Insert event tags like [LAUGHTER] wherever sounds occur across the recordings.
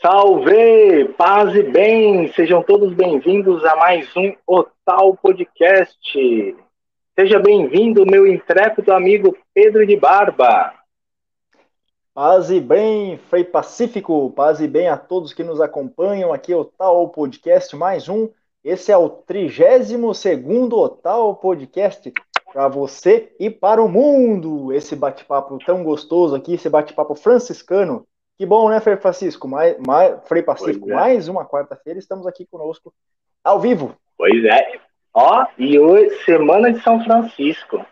Salve! Paz e bem! Sejam todos bem-vindos a mais um Otal Podcast. Seja bem-vindo, meu intrépido amigo Pedro de Barba. Paz e bem, Frei Pacífico, paz e bem a todos que nos acompanham aqui, Otal Podcast, mais um. Esse é o 32 Otal Podcast para você e para o mundo. Esse bate-papo tão gostoso aqui, esse bate-papo franciscano que bom, né, Frei Francisco? Mais, mais, Frei Pacífico, é. mais uma quarta-feira, estamos aqui conosco ao vivo. Pois é. Ó, e hoje, semana de São Francisco.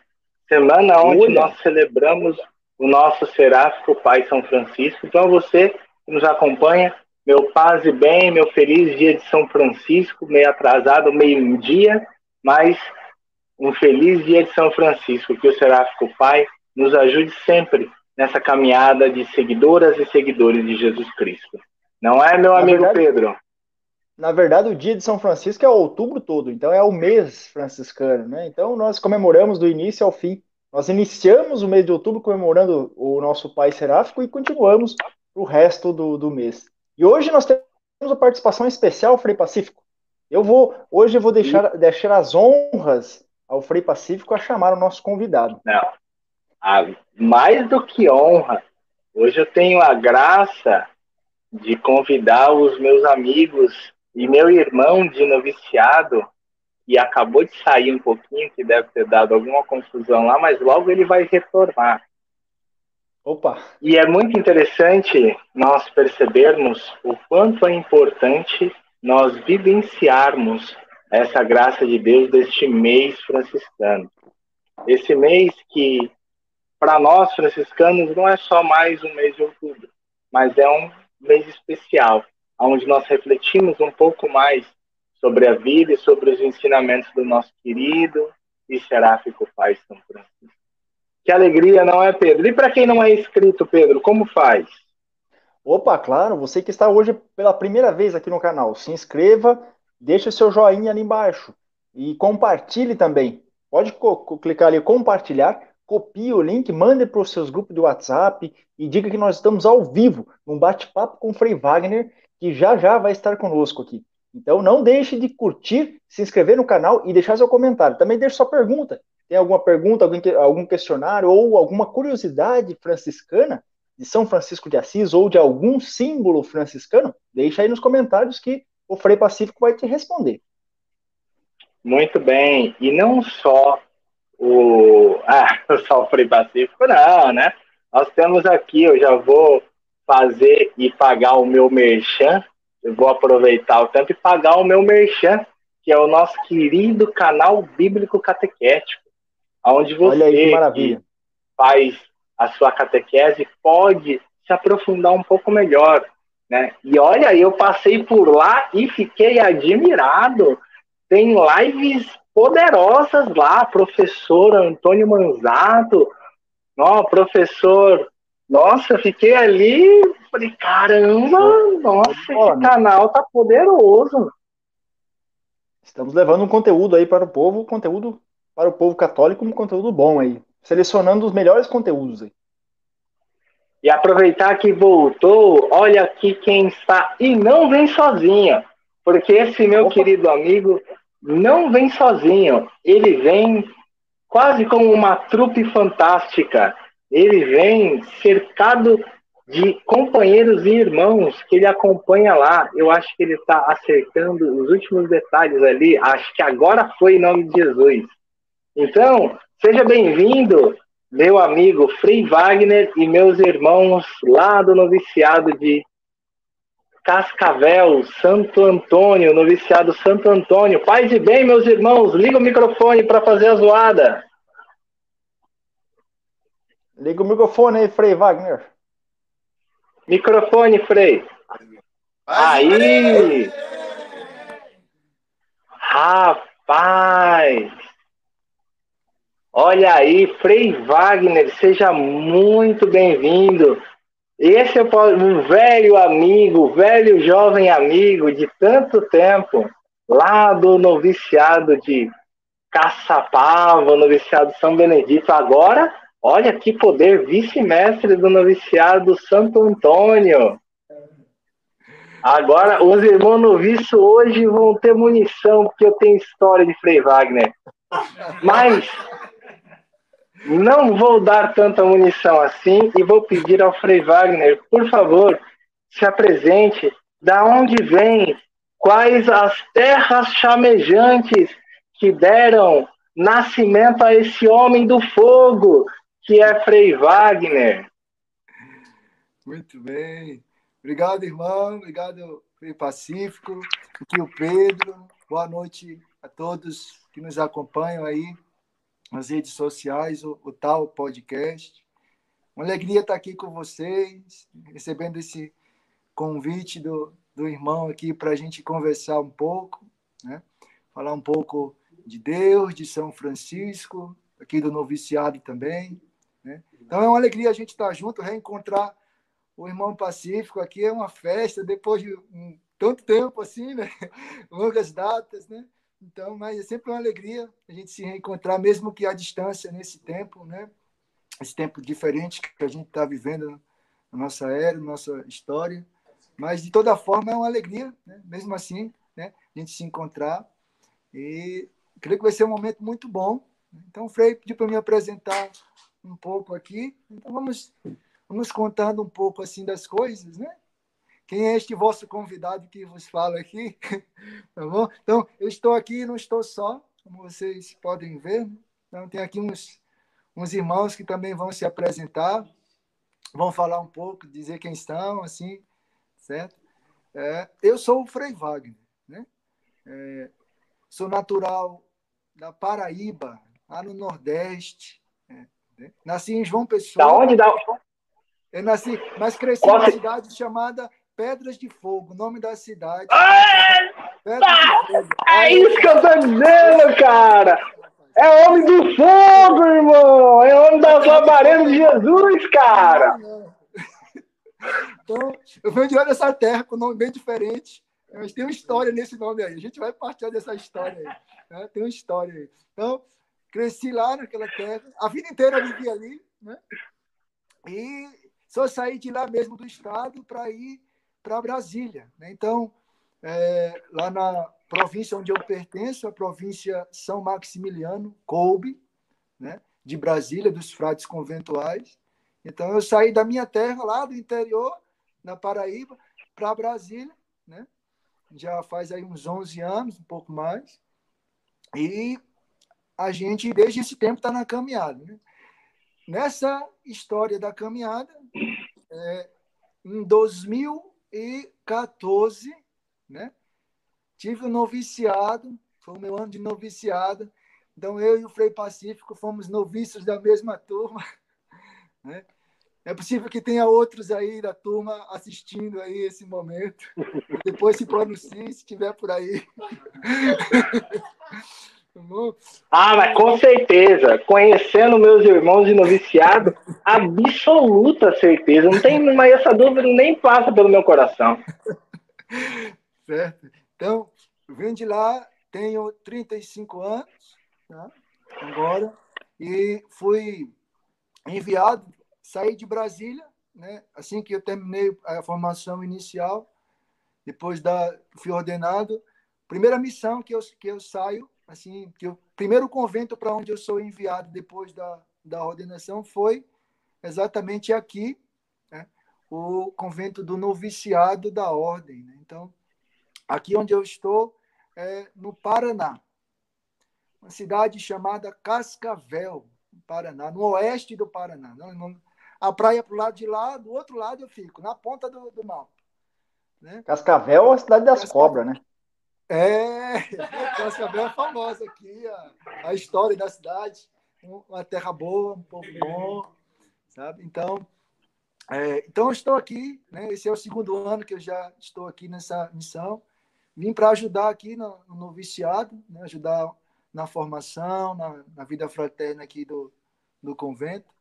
Semana onde Olha. nós celebramos o nosso seráfico Pai São Francisco. Então, você que nos acompanha, meu paz e bem, meu feliz dia de São Francisco, meio atrasado, meio-dia, mas um feliz dia de São Francisco. Que o seráfico Pai nos ajude sempre nessa caminhada de seguidoras e seguidores de Jesus Cristo. Não é, meu na amigo verdade, Pedro? Na verdade, o dia de São Francisco é outubro todo, então é o mês franciscano, né? Então nós comemoramos do início ao fim. Nós iniciamos o mês de outubro comemorando o nosso Pai Seráfico e continuamos o resto do, do mês. E hoje nós temos a participação especial, Frei Pacífico. Eu vou, hoje eu vou deixar, deixar as honras ao Frei Pacífico a chamar o nosso convidado. Não, a, mais do que honra, hoje eu tenho a graça de convidar os meus amigos e meu irmão de noviciado, que acabou de sair um pouquinho, que deve ter dado alguma confusão lá, mas logo ele vai retornar. Opa! E é muito interessante nós percebermos o quanto é importante nós vivenciarmos essa graça de Deus deste mês franciscano. Esse mês que para nós franciscanos não é só mais um mês de outubro, mas é um mês especial, onde nós refletimos um pouco mais sobre a vida e sobre os ensinamentos do nosso querido e seráfico Pai São Francisco. Que alegria, não é, Pedro? E para quem não é inscrito, Pedro, como faz? Opa, claro, você que está hoje pela primeira vez aqui no canal, se inscreva, deixe seu joinha ali embaixo e compartilhe também. Pode clicar ali compartilhar copie o link, mande para os seus grupos de WhatsApp e diga que nós estamos ao vivo, num bate-papo com o Frei Wagner, que já já vai estar conosco aqui. Então não deixe de curtir, se inscrever no canal e deixar seu comentário. Também deixe sua pergunta. Tem alguma pergunta, algum questionário ou alguma curiosidade franciscana de São Francisco de Assis ou de algum símbolo franciscano? Deixa aí nos comentários que o Frei Pacífico vai te responder. Muito bem. E não só o, ah, [LAUGHS] o Salfrei Pacífico, não, né? Nós temos aqui, eu já vou fazer e pagar o meu merchan, eu vou aproveitar o tempo e pagar o meu merchan, que é o nosso querido canal Bíblico Catequético, onde você aí, faz a sua catequese pode se aprofundar um pouco melhor, né? E olha, eu passei por lá e fiquei admirado. Tem lives poderosas lá, professor Antônio Manzato, ó, professor, nossa, fiquei ali, falei, caramba, nossa, esse canal tá poderoso. Estamos levando um conteúdo aí para o povo, conteúdo para o povo católico, um conteúdo bom aí, selecionando os melhores conteúdos aí. E aproveitar que voltou, olha aqui quem está, e não vem sozinho, porque esse meu Opa. querido amigo não vem sozinho, ele vem quase como uma trupe fantástica. Ele vem cercado de companheiros e irmãos que ele acompanha lá. Eu acho que ele está acertando os últimos detalhes ali. Acho que agora foi em nome de Jesus. Então, seja bem-vindo, meu amigo Frei Wagner e meus irmãos lá do noviciado de Cascavel, Santo Antônio, noviciado Santo Antônio. Paz e bem, meus irmãos, liga o microfone para fazer a zoada. Liga o microfone aí, Frei Wagner. Microfone, Frei. Aí! Rapaz! Olha aí, Frei Wagner, seja muito bem-vindo. Esse é um velho amigo, velho jovem amigo de tanto tempo, lá do noviciado de Caçapava, noviciado São Benedito. Agora, olha que poder, vice-mestre do noviciado Santo Antônio. Agora, os irmãos noviços hoje vão ter munição, porque eu tenho história de Frei Wagner. Mas não vou dar tanta munição assim e vou pedir ao Frei Wagner, por favor, se apresente. Da onde vem? Quais as terras chamejantes que deram nascimento a esse homem do fogo, que é Frei Wagner? Muito bem. Obrigado, irmão. Obrigado, Frei Pacífico. O Pedro. Boa noite a todos que nos acompanham aí nas redes sociais, o, o Tal Podcast. Uma alegria estar aqui com vocês, recebendo esse convite do, do irmão aqui para a gente conversar um pouco, né? falar um pouco de Deus, de São Francisco, aqui do noviciado também. Né? Então é uma alegria a gente estar junto, reencontrar o irmão Pacífico aqui. É uma festa, depois de um, tanto tempo assim, né? [LAUGHS] longas datas, né? Então, mas é sempre uma alegria a gente se reencontrar, mesmo que à distância nesse tempo, né? Esse tempo diferente que a gente está vivendo na nossa era, na nossa história. Mas, de toda forma, é uma alegria, né? mesmo assim, né? a gente se encontrar. E creio que vai ser um momento muito bom. Então, o Frei pediu para me apresentar um pouco aqui. Então, vamos, vamos contando um pouco assim das coisas, né? Quem é este vosso convidado que vos fala aqui? [LAUGHS] tá bom? Então, eu estou aqui, não estou só, como vocês podem ver. Então, tem aqui uns, uns irmãos que também vão se apresentar, vão falar um pouco, dizer quem estão, assim, certo? É, eu sou o Frei Wagner, né? É, sou natural da Paraíba, lá no Nordeste. Né? Nasci em João Pessoa. Da onde? Da... Eu nasci, mas cresci Qual numa cidade chamada Pedras de Fogo, nome da cidade. É isso que eu tô dizendo, cara! É homem do fogo, irmão! É homem das labaredas de Jesus, cara! Então, eu venho de lá dessa terra com um nome bem diferente, mas tem uma história nesse nome aí. A gente vai partir dessa história aí. Né? Tem uma história aí. Então, cresci lá naquela terra, a vida inteira eu vivi ali, né? E só saí de lá mesmo do estado para ir para Brasília. Né? Então, é, lá na província onde eu pertenço, a província São Maximiliano, coube, né? de Brasília, dos frades conventuais. Então, eu saí da minha terra, lá do interior, na Paraíba, para Brasília, né? já faz aí uns 11 anos, um pouco mais, e a gente, desde esse tempo, está na caminhada. Né? Nessa história da caminhada, é, em 2000, 2014, né? Tive um noviciado, foi o meu ano de noviciado. Então, eu e o Frei Pacífico fomos noviços da mesma turma. [LAUGHS] Né? É possível que tenha outros aí da turma assistindo aí esse momento. Depois se pronuncie, se estiver por aí. [LAUGHS] Ah, mas com certeza, conhecendo meus irmãos de noviciado, absoluta certeza. Não tem mais essa dúvida, nem passa pelo meu coração. [LAUGHS] Certo. Então, vim de lá, tenho 35 anos, tá? agora, e fui enviado, saí de Brasília, né? assim que eu terminei a formação inicial, depois da fui ordenado, primeira missão que eu, que eu saio assim, que o primeiro convento para onde eu sou enviado depois da, da ordenação foi exatamente aqui, né? o convento do noviciado da ordem. Né? Então, aqui onde eu estou é no Paraná, uma cidade chamada Cascavel, Paraná, no oeste do Paraná. Não, não, a praia para o lado de lá, do outro lado eu fico, na ponta do, do mapa. Né? Cascavel é a cidade das Cascavel. cobras, né? É, [LAUGHS] Cascavel é famosa aqui, a, a história da cidade, uma terra boa, um povo bom, sabe? Então, é, então estou aqui, né? Esse é o segundo ano que eu já estou aqui nessa missão. Vim para ajudar aqui no, no noviciado, né? ajudar na formação, na, na vida fraterna aqui do, do convento.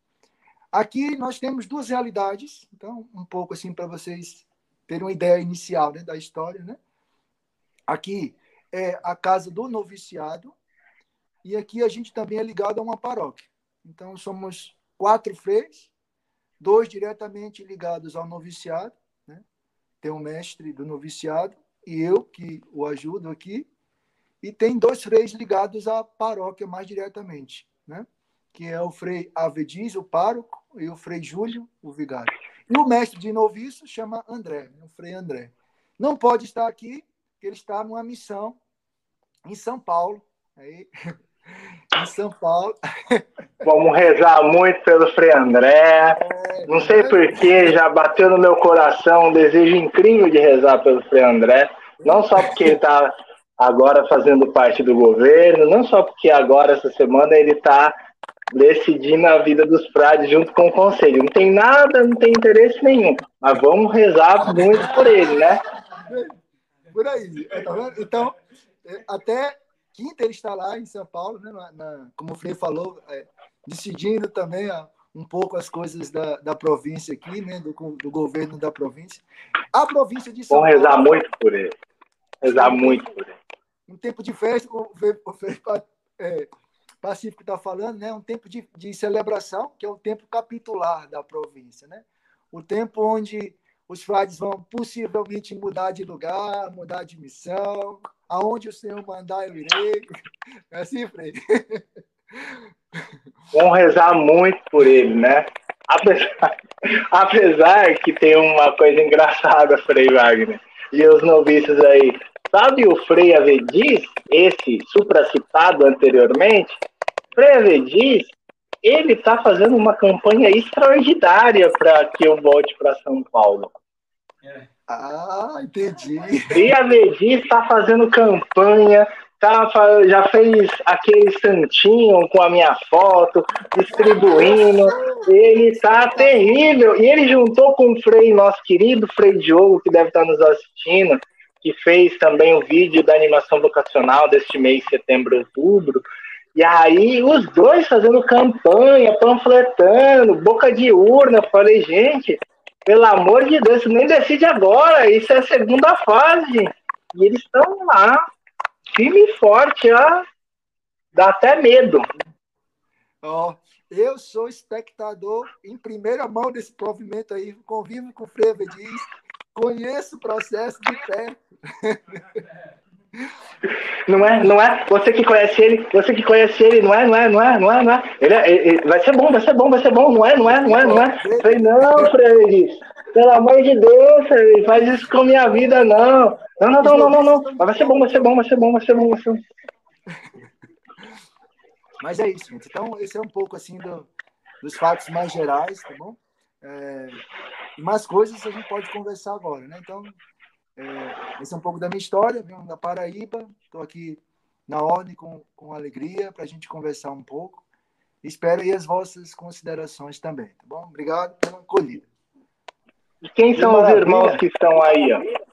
Aqui nós temos duas realidades, então um pouco assim para vocês terem uma ideia inicial né, da história, né? Aqui é a casa do noviciado e aqui a gente também é ligado a uma paróquia. Então somos quatro freios, dois diretamente ligados ao noviciado, né? tem um mestre do noviciado e eu que o ajudo aqui. E tem dois freis ligados à paróquia mais diretamente, né? que é o frei Avediz, o pároco, e o frei Júlio, o vigário. E o mestre de noviço chama André, né? o frei André. Não pode estar aqui, porque ele está numa missão em São Paulo. Aí, [LAUGHS] em São Paulo. Vamos rezar muito pelo Frei André. É, Não sei porquê, já bateu no meu coração um desejo incrível de rezar pelo Frei André. Não só porque ele está agora fazendo parte do governo, não só porque agora, essa semana, ele está decidindo a vida dos frades junto com o conselho. Não tem nada, não tem interesse nenhum. Mas vamos rezar muito por ele, né? Por aí. Tá então, é, até quinta ele está lá em São Paulo, né, na, na, como o Frei falou, é, decidindo também ó, um pouco as coisas da, da província aqui, né, do, do governo da província. A província de São Vamos Paulo... Vamos rezar muito por ele. Rezar muito por ele. Um tempo de festa, como o Frei é, Pacífico está falando, né, um tempo de, de celebração, que é o tempo capitular da província. Né? O tempo onde os frades vão possivelmente mudar de lugar, mudar de missão, aonde o Senhor mandar eu irei. É assim, Frei? Vamos rezar muito por ele, né? Apesar, apesar que tem uma coisa engraçada, Frei Wagner, e os noviços aí. Sabe o Frei Avediz, esse supracitado anteriormente? Frei Avediz, ele está fazendo uma campanha extraordinária para que eu volte para São Paulo. É. Ah, entendi. E a Vedi está fazendo campanha, tá, já fez aquele santinho com a minha foto, distribuindo. Ele está terrível. E ele juntou com o Frei, nosso querido Frei Diogo, que deve estar nos assistindo, que fez também o vídeo da animação vocacional deste mês, setembro, outubro. E aí, os dois fazendo campanha, panfletando, boca de urna. Falei, gente, pelo amor de Deus, nem decide agora. Isso é a segunda fase. E eles estão lá, firme e forte, ó. Dá até medo. Ó, oh, eu sou espectador em primeira mão desse provimento aí, convivo com o Freire diz, conheço o processo de perto. [LAUGHS] Não é, não é? Você que conhece ele, você que conhece ele, não é, não é, não é, não é, não é? Ele, é, ele vai ser bom, vai ser bom, vai ser bom, não é, não é, não é, não é? falei, não, Fred, pelo amor de Deus, Fred, faz isso com minha vida, não. Não, não, não, não, não, não. Mas vai ser bom, vai ser bom, vai ser bom, vai ser bom, vai ser bom. Mas é isso, gente. Então, esse é um pouco assim do, dos fatos mais gerais, tá bom? É, mais coisas a gente pode conversar agora, né? Então, é, esse é um pouco da minha história, venho da Paraíba, estou aqui na ordem com, com alegria para a gente conversar um pouco. Espero aí as vossas considerações também, tá bom? Obrigado pela acolhida. E quem são os irmãos que estão aí? Ó?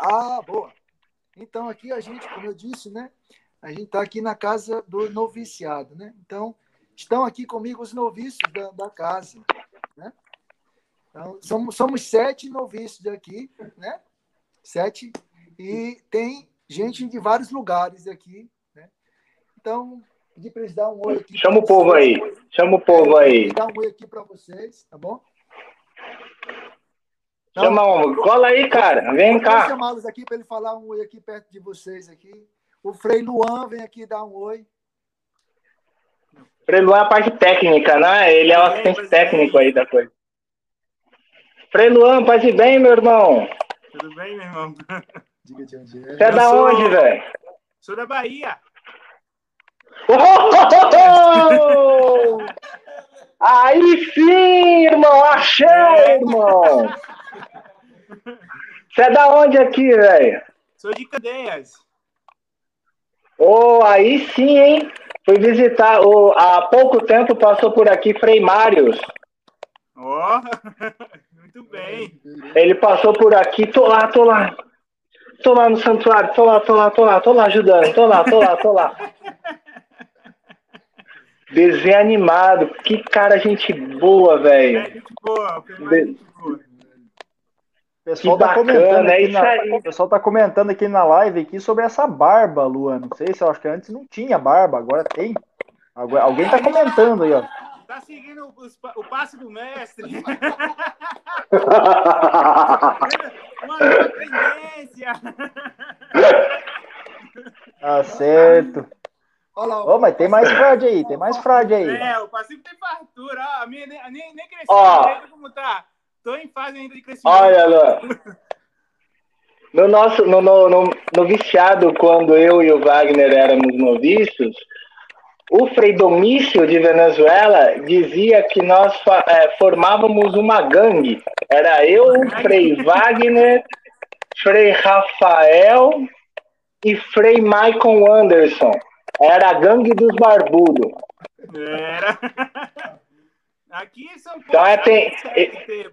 Ah, boa. Então aqui a gente, como eu disse, né? A gente está aqui na casa do noviciado, né? Então estão aqui comigo os noviços da, da casa? Então, somos, somos sete noviços aqui, né? Sete. E tem gente de vários lugares aqui, né? Então, pedir para eles dar um oi aqui. Chama o povo aí. Chama o povo aí. Dar um oi aqui para vocês, tá bom? Então, Chama um. Cola aí, cara. Vem cá. Vou chamá-los aqui para ele falar um oi aqui perto de vocês aqui. O Frei Luan vem aqui dar um oi. Frei Luan é a parte técnica, né? Ele é o assistente técnico aí da coisa. Frei Luan, paz e bem, meu irmão? Tudo bem, meu irmão? Diga de onde é. Você é da sou... onde, velho? Sou da Bahia. Oh! [LAUGHS] Aí sim, irmão, achei, irmão. Você é da onde aqui, velho? Sou de Candeias. Oh, aí sim, hein? Fui visitar, oh, há pouco tempo passou por aqui Frei Mários. Ó, oh, [LAUGHS] muito bem. Ele passou por aqui, tô lá, tô lá. Tô lá no santuário, tô lá, tô lá, tô lá, tô lá ajudando, tô lá, tô lá, tô lá. Desenho animado, que cara, gente boa, velho. É, gente boa, De... pessoal, tá comentando é na, o pessoal tá comentando aqui na live aqui sobre essa barba, Luan. Não sei se eu acho que antes não tinha barba, agora tem. Agora, alguém tá comentando aí, ó. Tá seguindo os o passe do mestre. [LAUGHS] Uma nova tendência. Tá certo. Olha lá, Ô, mas tem mais fraude aí, tem mais fraude aí. É, o passivo tem fartura. ó. A minha nem, nem, nem cresceu Ó. como tá. Tô em fase ainda de crescimento. Olha, Luan. No nosso, no, no, no, no viciado, quando eu e o Wagner éramos noviços, o Frei Domício de Venezuela dizia que nós eh, formávamos uma gangue. Era eu, Frei Wagner, Frei Rafael e Frei Michael Anderson. Era a gangue dos barbudos. Era. [LAUGHS] Aqui em São Paulo. Então, é, tem- tem,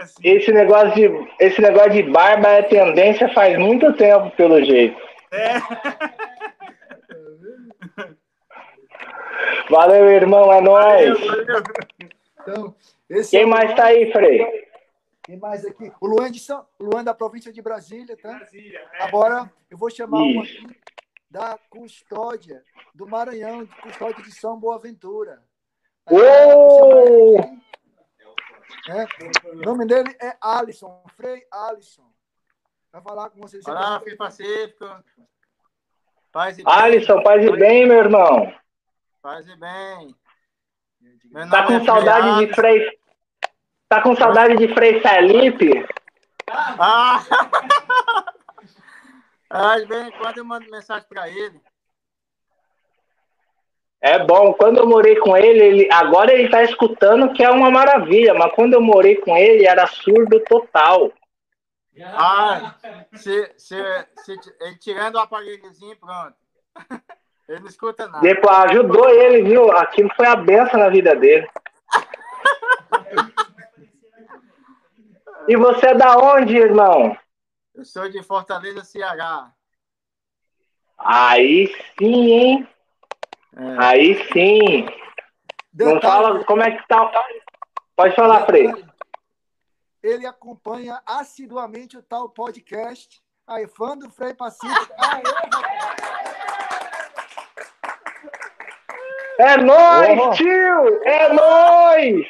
assim. Esse negócio de, esse negócio de barba é tendência faz muito tempo, pelo jeito. É. [LAUGHS] Valeu, irmão, é nóis. Então, esse Quem é o mais Luan. tá aí, Frei? Quem mais aqui? O Luan, de São, Luan da província de Brasília, tá? Brasília, é. Agora eu vou chamar um Isso. aqui da custódia do Maranhão, de custódia de São Boaventura. É, O nome dele é Alisson, Frei Alisson. Vai falar com vocês. Olá, Fim Pacífico. Paz e bem. Alisson, paz e bem, meu irmão. Paz e bem. Tá com é saudade de. Frei. Tá com saudade de Frei Felipe? Ah! [LAUGHS] Ah, de vez em quando eu mando mensagem para ele. É bom. Quando eu morei com ele, ele, agora ele tá escutando que é uma maravilha, mas quando eu morei com ele era surdo total. Ah, se, se, se, tirando o aparelhozinho, pronto. [LAUGHS] Ele não escuta nada. Depois ajudou ele, viu? Aquilo foi a benção na vida dele. E você é da onde, irmão? Eu sou de Fortaleza, Ceará. Aí sim, hein? É. Aí sim. Não fala como é que tá. Pode falar, Frei. Ele acompanha assiduamente o tal podcast. Aí, fã do Frei Pacífico. Aê, É nóis, Ô. tio! É nóis!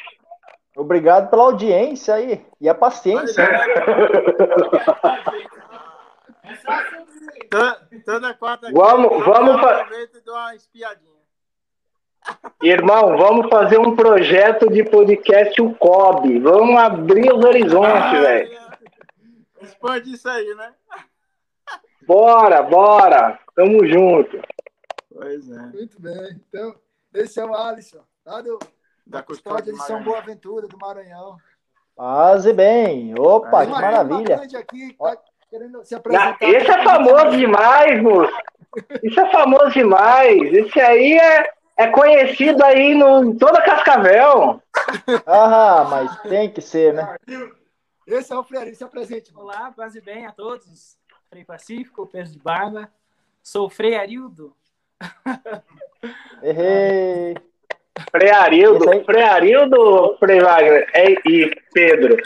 Obrigado pela audiência aí e a paciência. Toda, quarta Vamos- vamos fa- uma espiadinha. Irmão, vamos fazer um projeto de podcast o COB. Vamos abrir os horizontes, velho. Expande isso aí, né? Bora, bora. Tamo junto. Pois é. Muito bem. Então, esse é o Alisson, lá do, Da custódia de São. Boaventura, do Maranhão. Paz e bem. Opa, Aí, que maravilha. grande aqui tá querendo se Na- apresentar. Esse é famoso demais, moço. Isso é famoso demais. Esse aí é, é conhecido aí no, em toda Cascavel. Ah, mas tem que ser, né? Esse é o Freire, se apresente. mano. Olá, paz e bem a todos. Frei Pacífico, peso de barba. Sou o Frei Arildo. [LAUGHS] Errei. Frei Arildo, Esse aí- Frei Wagner é, e Pedro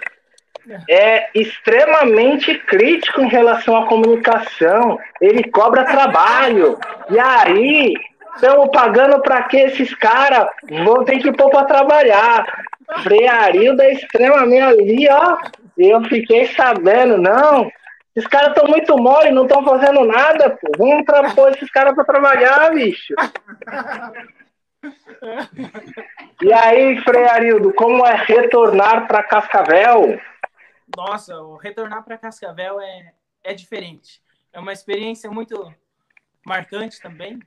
é extremamente crítico em relação à comunicação. Ele cobra trabalho. E aí, estamos pagando para que esses caras vão ter que pôr para trabalhar. Frei Arildo é extremamente ali, ó. Eu fiquei sabendo, não. Esses caras estão muito mole, não estão fazendo nada, pô. Vamos pra, pôr esses caras para trabalhar, bicho. E aí, Frei Arildo, como é retornar para Cascavel? Nossa, o retornar para Cascavel é, é diferente. É uma experiência muito marcante também.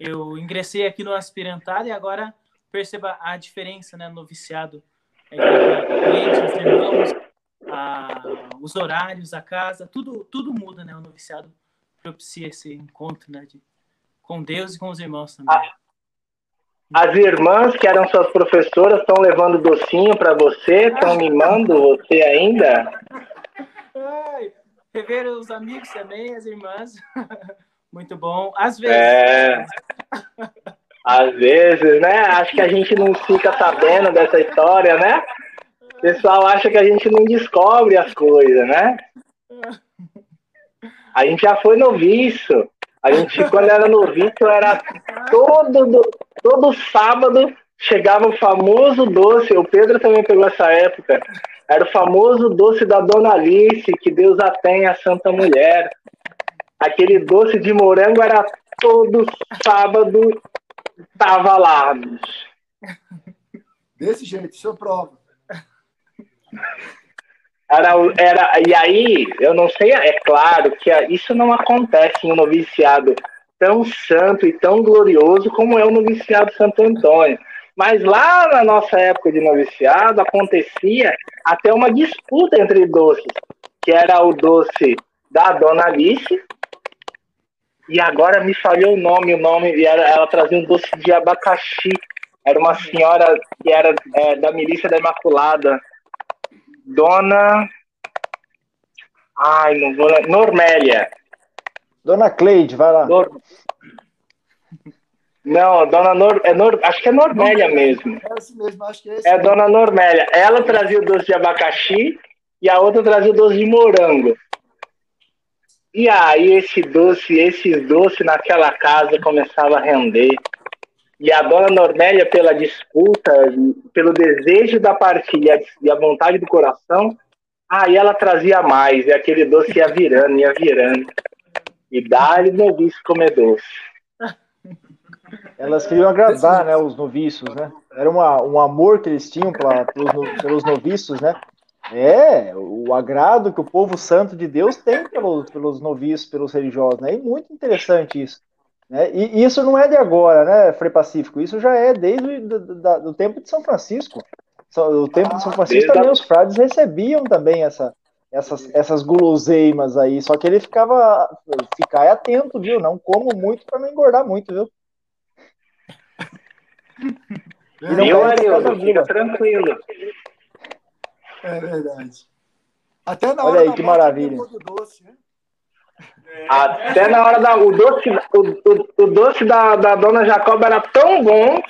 Eu ingressei aqui no aspirantado e agora perceba a diferença né, no viciado. É, clientes, os irmãos, a- os horários, a casa, tudo, tudo muda, né? O noviciado propicia esse encontro né, de, com Deus e com os irmãos também. As irmãs, que eram suas professoras, estão levando docinho para você, estão mimando você ainda? Ai, rever os amigos também, as irmãs. [LAUGHS] Muito bom. Às vezes. É. Às vezes, né? Acho que a gente não fica sabendo dessa história, né? Pessoal acha que a gente não descobre as coisas, né? A gente já foi noviço. A gente, quando era noviço, era todo, do- todo sábado chegava o famoso doce, o Pedro também pegou essa época, era o famoso doce da Dona Alice, que Deus a tenha, Santa Mulher. Aquele doce de morango era todo sábado, tava lá. Desse jeito, isso eu provo. Era, era, e aí, eu não sei, é claro que isso não acontece em um noviciado tão santo e tão glorioso como é o noviciado Santo Antônio. Mas lá na nossa época de noviciado acontecia até uma disputa entre doces, que era o doce da Dona Alice, e agora me falhou o nome, o nome, era, ela trazia um doce de abacaxi. Era uma senhora que era é, da milícia da Imaculada. Dona. Ai, não vou. Normélia. Dona Cleide, vai lá. Nor- Não, Dona Nor... É Nor... Acho que é Normélia mesmo. É esse mesmo, acho que é esse. É a mesmo. Dona Normélia. Ela trazia o doce de abacaxi e a outra trazia o doce de morango. E aí esse doce, esses doces naquela casa começava a render. E a Dona Normélia, pela disputa, pelo desejo da partilha e a vontade do coração, aí ela trazia mais. E aquele doce ia virando, ia virando. E dá-lhe noviço comer doce. Elas queriam agradar, né, os noviços, né? Era uma, um amor que eles tinham pela- pelos, pelos noviços, né? É, o agrado que o povo santo de Deus tem pelos, pelos noviços, pelos religiosos, né? E muito interessante isso. Né? E isso não é de agora, né, Frei Pacífico? Isso já é desde o tempo de São Francisco. São- O tempo de São Francisco desde a- também os frades recebiam também essa, essas, essas guloseimas aí, só que ele ficava, ficar atento, viu? Não como muito para não engordar muito, viu? E não perde Arildo? cada Fica tranquilo. É verdade. Até na Olha hora aí, da que morte, maravilha. doce, né? Até na hora da. O doce, o, o, o doce da, da dona Jacoba era tão bom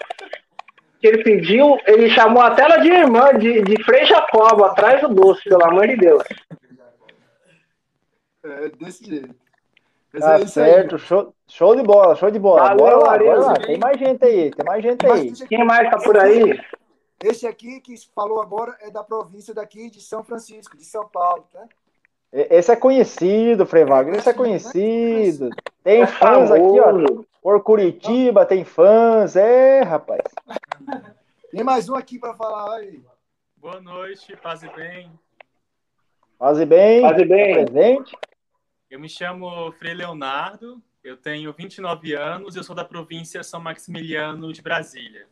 que ele pediu, ele chamou até ela de irmã, de, de Frei Jacoba, atrás do doce, pelo amor de Deus. É desse jeito. Tá é aí. certo, show, show de bola, show de bola. Valeu, bora lá, bora lá. Tem mais gente aí, tem mais gente aí. Quem mais tá por aí? Esse aqui que falou agora é da província daqui de São Francisco, de São Paulo, tá? E- Esse é conhecido, Frei Wagner, esse é conhecido. Tem É fãs aqui, ó. Por Curitiba tem fãs, é, rapaz. Tem mais um aqui para falar aí. Boa noite, paz e bem. Faze bem, Faze bem. tá presente. Eu me chamo Frei Leonardo, eu tenho 29 anos, eu sou da província São Maximiliano de Brasília.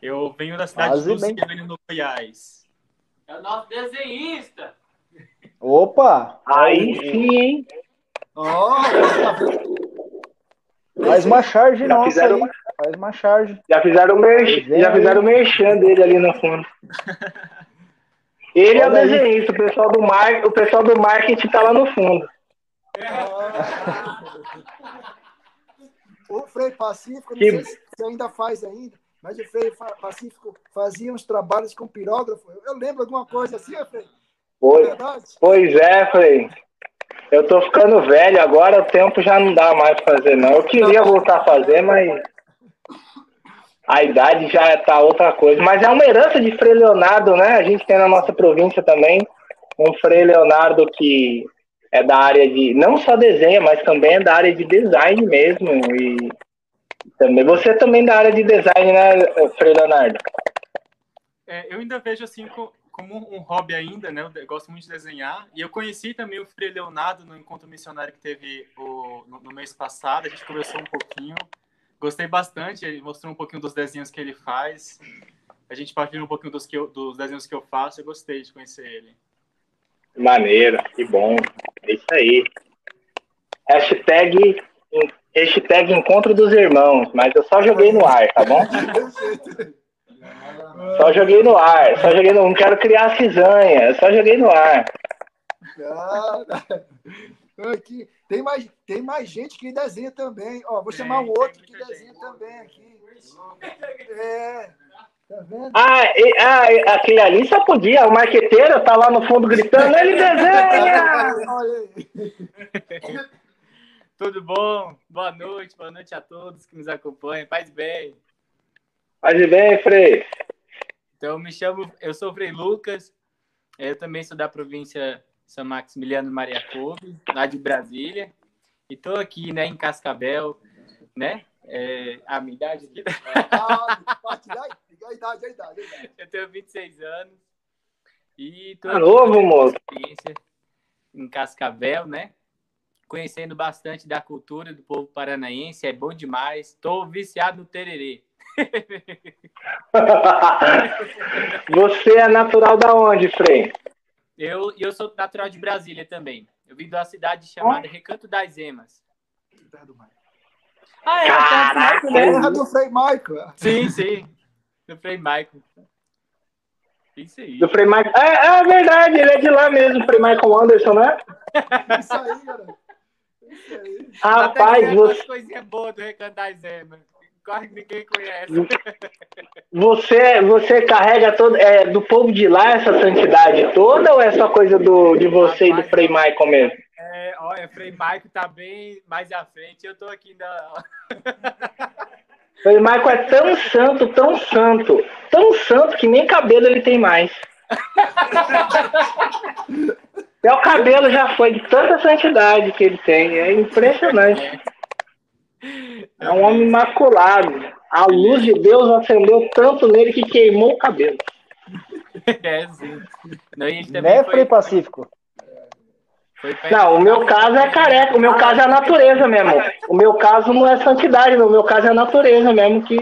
Eu venho da cidade Faze de bem. Luciano, no Goiás. É o nosso desenhista. Opa, Aí sim, hein? Ó, faz uma charge Já nossa fizeram- aí. Faz uma charge. Já fizeram o merchan, já fizeram o merchan dele ali no fundo. Ele é o Olha desenhista, o pessoal do mar, o pessoal do marketing tá lá no fundo. o Frei Pacífico, não Que- sei se ainda faz ainda, mas o Frei Pacífico fazia uns trabalhos com pirógrafo. Eu- lembro alguma coisa assim, Frei? É Pois, pois é, Frei. Eu tô ficando velho agora, o tempo já não dá mais pra fazer, não. Eu queria voltar a fazer, mas a idade já tá outra coisa. Mas é uma herança de Frei Leonardo, né? A gente tem na nossa província também um Frei Leonardo que é da área de não só desenho, mas também é da área de design mesmo. E também você é também da área de design, né, Frei Leonardo? É, eu ainda vejo assim como um hobby ainda, né? Eu gosto muito de desenhar. E eu conheci também o Frei Leonardo no encontro missionário que teve o- no, no mês passado. A gente conversou um pouquinho. Gostei bastante. Ele mostrou um pouquinho dos desenhos que ele faz. A gente partilhou um pouquinho dos, que eu- dos desenhos que eu faço. Eu gostei de conhecer ele. Maneiro, que bom. É isso aí. Hashtag, hashtag Encontro dos Irmãos, mas eu só joguei no ar, tá bom? [LAUGHS] Só joguei no ar, só joguei no Não quero criar cisanha, eu só joguei no ar. Cara, [LAUGHS] aqui, tem, mais, tem mais gente que desenha também. Ó, vou chamar um outro que desenha também aqui. É, tá vendo? Ah, e- ah, aquele ali só podia, o marqueteiro tá lá no fundo gritando, ele desenha! [LAUGHS] [LAUGHS] Tudo bom? Boa noite, boa noite a todos que nos acompanham. Paz e bem. Paz bem, Frei. Então, me chamo, eu sou o Frei Lucas, eu também sou da província São Maximiliano Maria Couve, lá de Brasília, e estou aqui, né, em Cascavel, né, é, a minha idade aqui. A idade, a idade, a idade. Eu tenho 26 anos, e tô Tá novo, moço. experiência em Cascavel, né, conhecendo bastante da cultura do povo paranaense, é bom demais, estou viciado no tererê. [LAUGHS] Você é natural da onde, Frei? Eu, eu sou natural de Brasília também. Eu vim de uma cidade chamada Recanto das Emas. Ah, é, Caraca, né? Terra do Frei Maico. Sim, sim. Do Frei Michael. Isso aí. Do Frei Michael. É, é verdade, ele é de lá mesmo, Frei Michael Anderson, né? Isso aí, cara. Isso aí. Rapaz, Até você, umas coisinhas boas do Recanto das Emas. Quase ninguém conhece. [LAUGHS] você, você carrega todo, é, do povo de lá essa santidade toda ou é só coisa do, de você e do Frei Michael mesmo? É, olha, Frei Michael tá bem mais à frente. Eu tô aqui ainda. Frei Michael é tão santo, tão santo, tão santo que nem cabelo ele tem mais. Até [LAUGHS] o cabelo já foi de tanta santidade que ele tem. É impressionante. É um homem imaculado. A luz de Deus acendeu tanto nele que queimou o cabelo. [LAUGHS] É, sim. Não, Né, foi- Frei Pacífico? foi Não, o meu caso é careca, o meu caso é a natureza mesmo. O meu caso não é santidade, não. o meu caso é a natureza mesmo que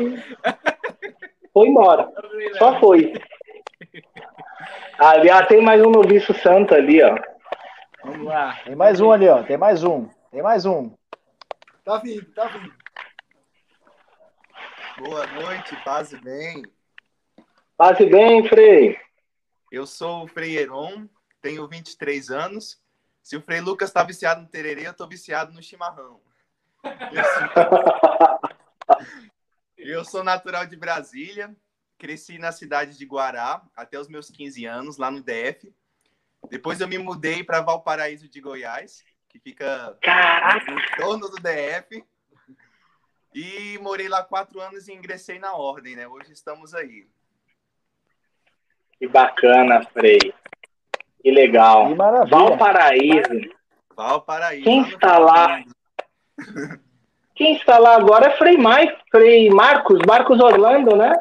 foi embora. Só foi. Ali, ah, tem mais um noviço santo ali, ó. Vamos lá. Tem mais um ali, ó. Tem mais um. Tem mais um. Tá vindo, tá vindo. Boa noite, paz e bem. Passe bem, Frei. Eu sou o Frei Heron, tenho 23 anos. Se o Frei Lucas tá viciado no tererê, eu tô viciado no chimarrão. Eu sou, [LAUGHS] eu sou natural de Brasília, cresci na cidade de Guará até os meus 15 anos, lá no DF. Depois eu me mudei para Valparaíso de Goiás, que fica Caraca, em torno do DF. E morei lá quatro anos e ingressei na ordem, né? Hoje estamos aí. que bacana, Frei. Que legal. Que maravilha. Valparaíso. Valparaíso. Quem no está lá? Quem está lá agora é Frei Mike, Frei Marcos, Marcos Orlando, né?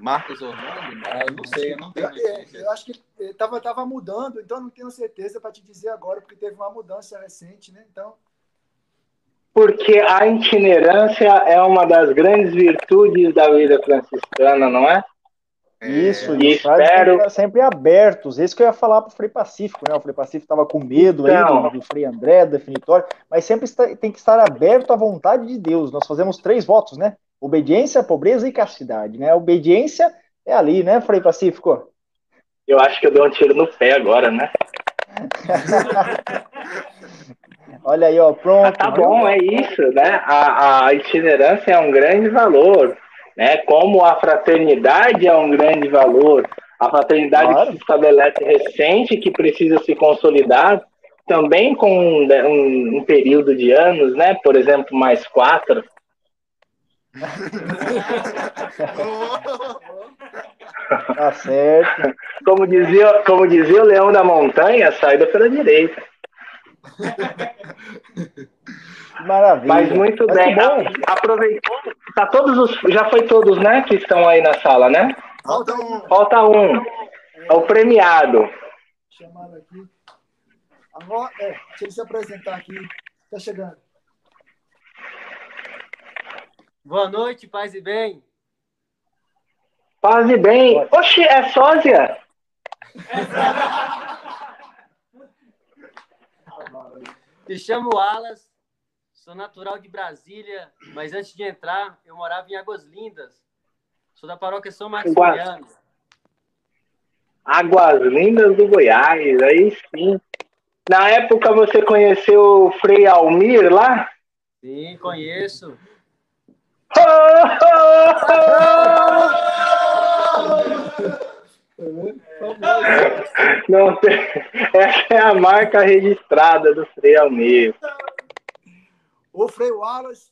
Marcos Orlando? Ah, eu não sei, eu não tenho É, notícia. eu acho que eh, tava, tava mudando, então não tenho certeza para te dizer agora, porque teve uma mudança recente, né? Então, Porque a itinerância é uma das grandes virtudes da vida franciscana, não é? Isso, E espero- têm que estar sempre abertos. Esse que eu ia falar pro Frei Pacífico, né? O Frei Pacífico estava com medo aí Então. do, do Frei André, do definitório, mas sempre está- tem que estar aberto à vontade de Deus. Nós fazemos três votos, né? Obediência, pobreza e castidade, né? Obediência é ali, né, Frei Pacífico? Eu acho que eu dei um tiro no pé agora, né? [LAUGHS] Olha aí, ó, pronto. Mas tá bom, é isso, né? A, a itinerância é um grande valor, né? Como a fraternidade é um grande valor. A fraternidade Claro. que se estabelece recente, que precisa se consolidar, também com um, um- um período de anos, né? Por exemplo, mais quatro. [LAUGHS] Tá certo. Como dizia, como dizia o Leão da Montanha, saída pela direita. Que [LAUGHS] maravilha. Mas muito Mas bem. A- Aproveitou. Tá todos os, já foi todos, né? Que estão aí na sala, né? falta um Falta um. É o premiado. chamado aqui. Agora, é, deixa ele se apresentar aqui. Tá chegando. Boa noite, paz e bem. Paz e bem. Oxi, é sósia? [LAUGHS] Me chamo Alas, sou natural de Brasília, mas antes de entrar, eu morava em Águas Lindas. Sou da paróquia São Maximiliano. Águas Lindas do Goiás, aí sim. Na época você conheceu o Frei Almir lá? Sim, conheço. [LAUGHS] Não, essa é a marca registrada do Frei Almir. O Frei Wallace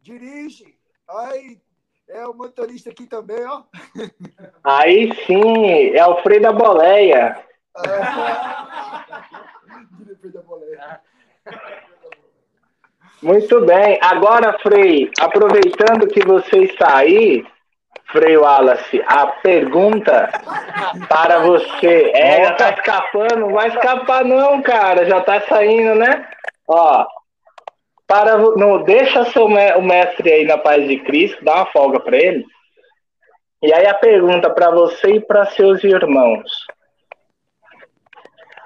dirige. Aí, É o motorista aqui também, ó. Aí sim, é o Frei da Boleia. [LAUGHS] Diretor da boleia. Muito bem. Agora, Frei, aproveitando que você está aí, Frei Wallace, a pergunta para você. É, já tá escapando, não vai escapar não, cara. Já tá saindo, né? Ó, para, não deixa seu, o mestre aí na paz de Cristo, dá uma folga para ele. E aí a pergunta para você e para seus irmãos.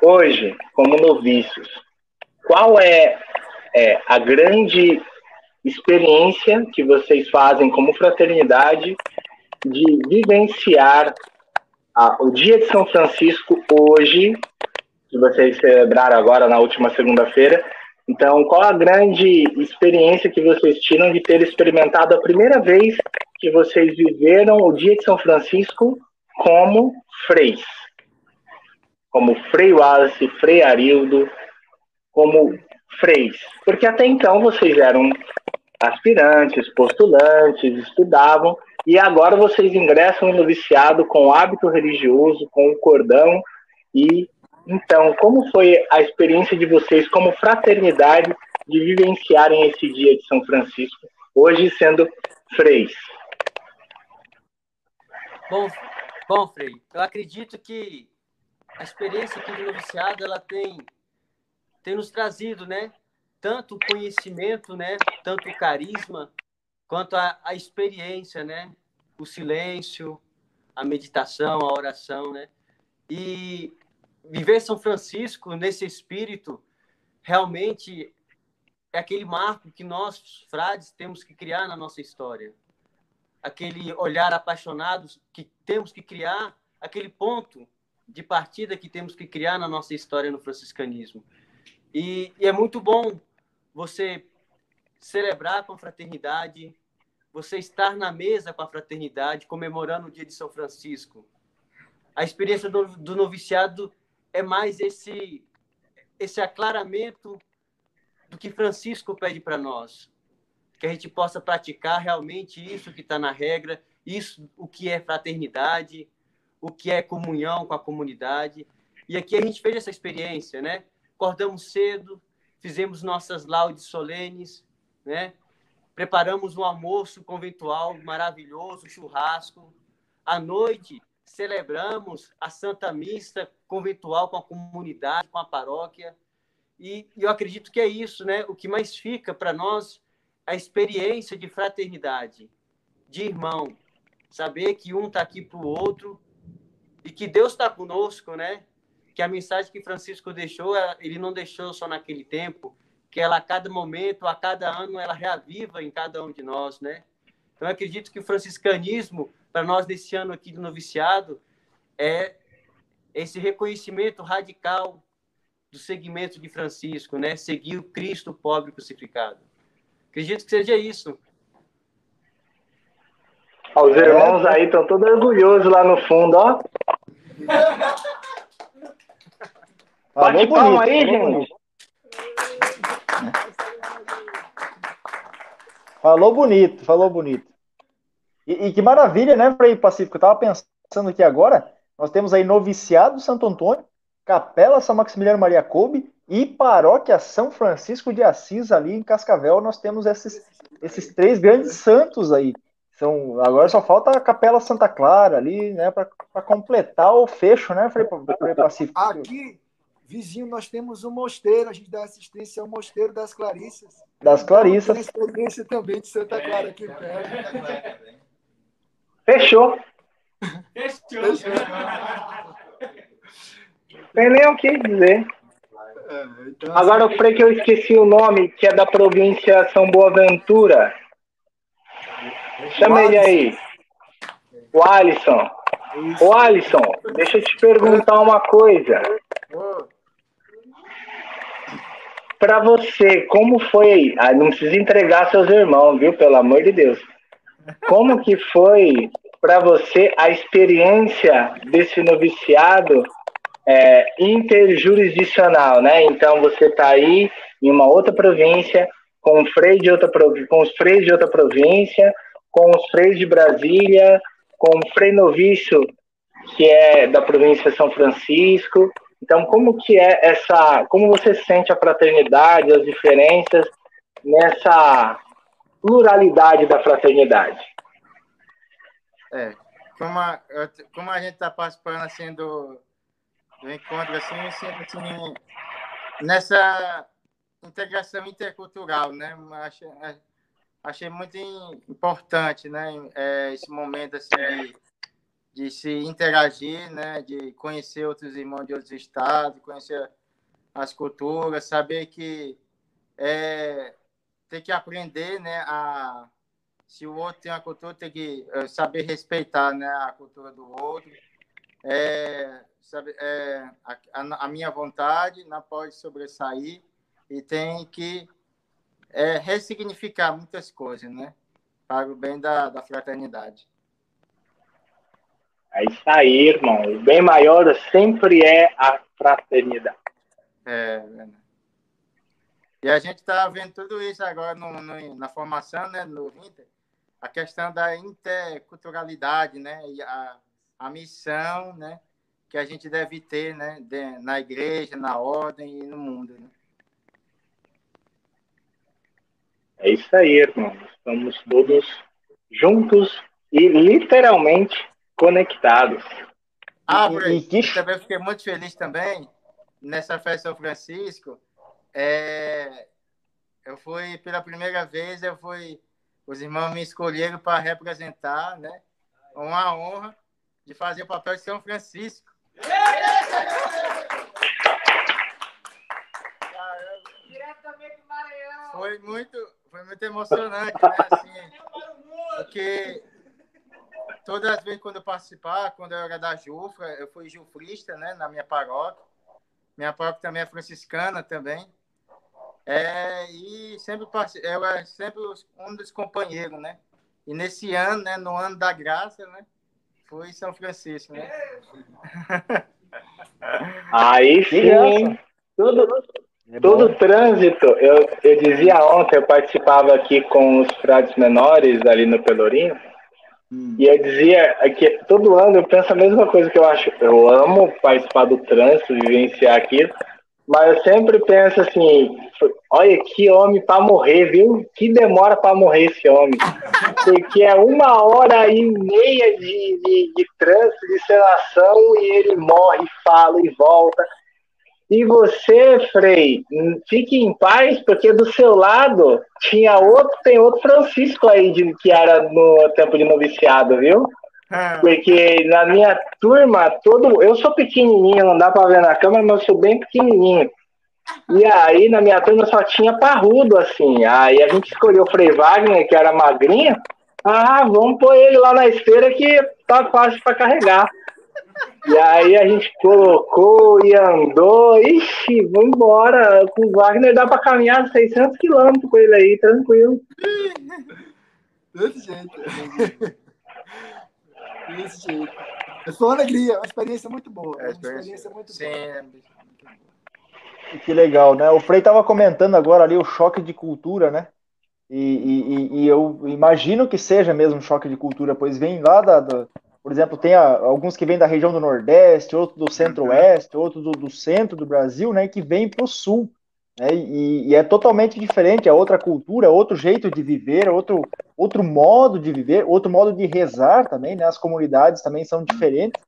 Hoje, como noviços, qual é, é a grande experiência que vocês fazem como fraternidade de vivenciar a- o dia de São Francisco hoje, que vocês celebraram agora na última segunda-feira. Então, qual a grande experiência que vocês tiram de ter experimentado a primeira vez que vocês viveram o dia de São Francisco como freis? Como Frei Wallace, Frei Arildo, como freis? Porque até então vocês eram aspirantes, postulantes, estudavam, e agora vocês ingressam no noviciado com o hábito religioso, com o cordão, e então, como foi a experiência de vocês como fraternidade de vivenciarem esse dia de São Francisco, hoje sendo freis? Bom, bom, Frei, eu acredito que a experiência aqui do noviciado, ela tem, tem nos trazido, né? Tanto conhecimento, né? Tanto carisma, quanto a, a experiência, né? O silêncio, a meditação, a oração, né? E viver São Francisco nesse espírito realmente é aquele marco que nós, frades, temos que criar na nossa história aquele olhar apaixonado que temos que criar, aquele ponto de partida que temos que criar na nossa história no franciscanismo. E, e é muito bom você celebrar com a fraternidade, você estar na mesa com a fraternidade, comemorando o dia de São Francisco. A experiência do, do noviciado é mais esse esse aclaramento do que Francisco pede para nós que a gente possa praticar realmente isso que está na regra, isso o que é fraternidade, o que é comunhão com a comunidade. E aqui a gente fez essa experiência, né? Acordamos cedo, fizemos nossas laudes solenes, né? Preparamos um almoço conventual maravilhoso, churrasco. À noite, celebramos a Santa Missa conventual com a comunidade, com a paróquia. E eu acredito que é isso, né? O que mais fica para nós a experiência de fraternidade, de irmão, saber que um está aqui para o outro e que Deus está conosco, né? Que a mensagem que Francisco deixou, ele não deixou só naquele tempo, que ela a cada momento, a cada ano, ela reaviva em cada um de nós, né? Então, eu acredito que o franciscanismo, para nós desse ano aqui do noviciado, é esse reconhecimento radical do segmento de Francisco, né? Seguir o Cristo pobre crucificado. Acredito que seja isso. Os irmãos aí estão todos orgulhosos lá no fundo, ó. [LAUGHS] Bate palma aí, falou gente. Falou bonito, falou bonito. E, e que maravilha, né, Frei Pacífico? Eu tava pensando aqui agora, nós temos aí Noviciado Santo Antônio, Capela São Maximiliano Maria Coube e Paróquia São Francisco de Assis ali em Cascavel. Nós temos esses, esses três grandes santos aí. São, agora só falta a Capela Santa Clara ali, né, para completar o fecho, né, Frei, Frei Pacífico? Aqui, vizinho, nós temos um mosteiro, a gente dá assistência ao mosteiro das Clarissas. Das Tem Clarissas. experiência também de Santa Clara aqui perto. Fechou. Tem nem o que dizer. É, então, Agora o Frei que eu esqueci o nome, que é da província São Boaventura. Chama ele aí. O Alisson. O Alisson, deixa eu te perguntar uma coisa. Ô, Pra você, como foi? Ah, não precisa entregar seus irmãos, viu? Pelo amor de Deus. Como que foi para você a experiência desse noviciado é, interjurisdicional, né? Então você está aí em uma outra província com um freio de outra com os freios de outra província, com os freios de Brasília, com o Frei Novício, que é da província São Francisco. Então, como que é essa, como você sente a fraternidade, as diferenças nessa pluralidade da fraternidade? É, como a, como a gente está participando assim do, do encontro, assim, eu sinto assim, nessa integração intercultural, né? Achei, achei muito importante, né? É, esse momento assim de, de se interagir, né? De conhecer outros irmãos de outros estados, conhecer as culturas, saber que é, tem que aprender, né? A se o outro tem uma cultura, tem que é, saber respeitar, né? A cultura do outro. É, sabe, é, a, a, minha vontade não pode sobressair e tem que é, ressignificar muitas coisas, né? Para o bem da, da fraternidade. É isso aí, irmão. O bem maior sempre é a fraternidade. É, e a gente está vendo tudo isso agora no, no, na formação, né, no Inter, a questão da interculturalidade, né, e a, a missão, né, que a gente deve ter né, de, na igreja, na ordem e no mundo. Né? É isso aí, irmão. Estamos todos juntos e literalmente conectados. Ah, e, e, eu também fiquei muito feliz também nessa festa São Francisco. É, eu fui pela primeira vez, eu fui, os irmãos me escolheram para representar, né? Uma honra de fazer o papel de São Francisco. Foi muito, foi muito emocionante, né? Assim, porque todas as vezes quando eu participar, quando eu era da Jufra, eu fui jufrista, né? Na minha paróquia. Minha paróquia também é franciscana também. É, e sempre eu era sempre um dos companheiros, né? E nesse ano, né, no ano da graça, né, foi São Francisco, né? [LAUGHS] Aí sim, tudo, é todo trânsito, eu, eu dizia ontem, eu participava aqui com os frades menores ali no Pelourinho. E eu dizia que todo ano eu penso a mesma coisa que eu acho, eu amo participar do trânsito, vivenciar aquilo, mas eu sempre penso assim, olha que homem para morrer, viu? Que demora para morrer esse homem. Porque é uma hora e meia de, de, de trânsito, de selação, e ele morre, fala e volta. E você, Frei, fique em paz, porque do seu lado tinha outro, tem outro Francisco aí de, que era no tempo de noviciado, viu? É. Porque na minha turma, todo. Eu sou pequenininho, não dá pra ver na câmera, mas eu sou bem pequenininho. E aí na minha turma só tinha parrudo, assim. Aí a gente escolheu o Frei Wagner, que era magrinho. Ah, vamos pôr ele lá na esteira que tá fácil para carregar. E aí a gente colocou e andou. Ixi, vamos embora. Com o Wagner dá para caminhar 600 quilômetros com ele aí, tranquilo. Desse jeito. Desse jeito. Foi uma alegria, uma experiência muito boa. É, uma experiência muito Sim. boa. Que legal, né? O Frei estava comentando agora ali o choque de cultura, né? E, e, e, eu imagino que seja mesmo um choque de cultura, pois vem lá da, da por exemplo, tem a, alguns que vêm da região do Nordeste, outros do Centro-Oeste, outros do, do, centro do Brasil, né? Que vêm para o Sul. Né, e, e, é totalmente diferente, é outra cultura, outro jeito de viver, outro, outro modo de viver, outro modo de rezar também, né? As comunidades também são diferentes.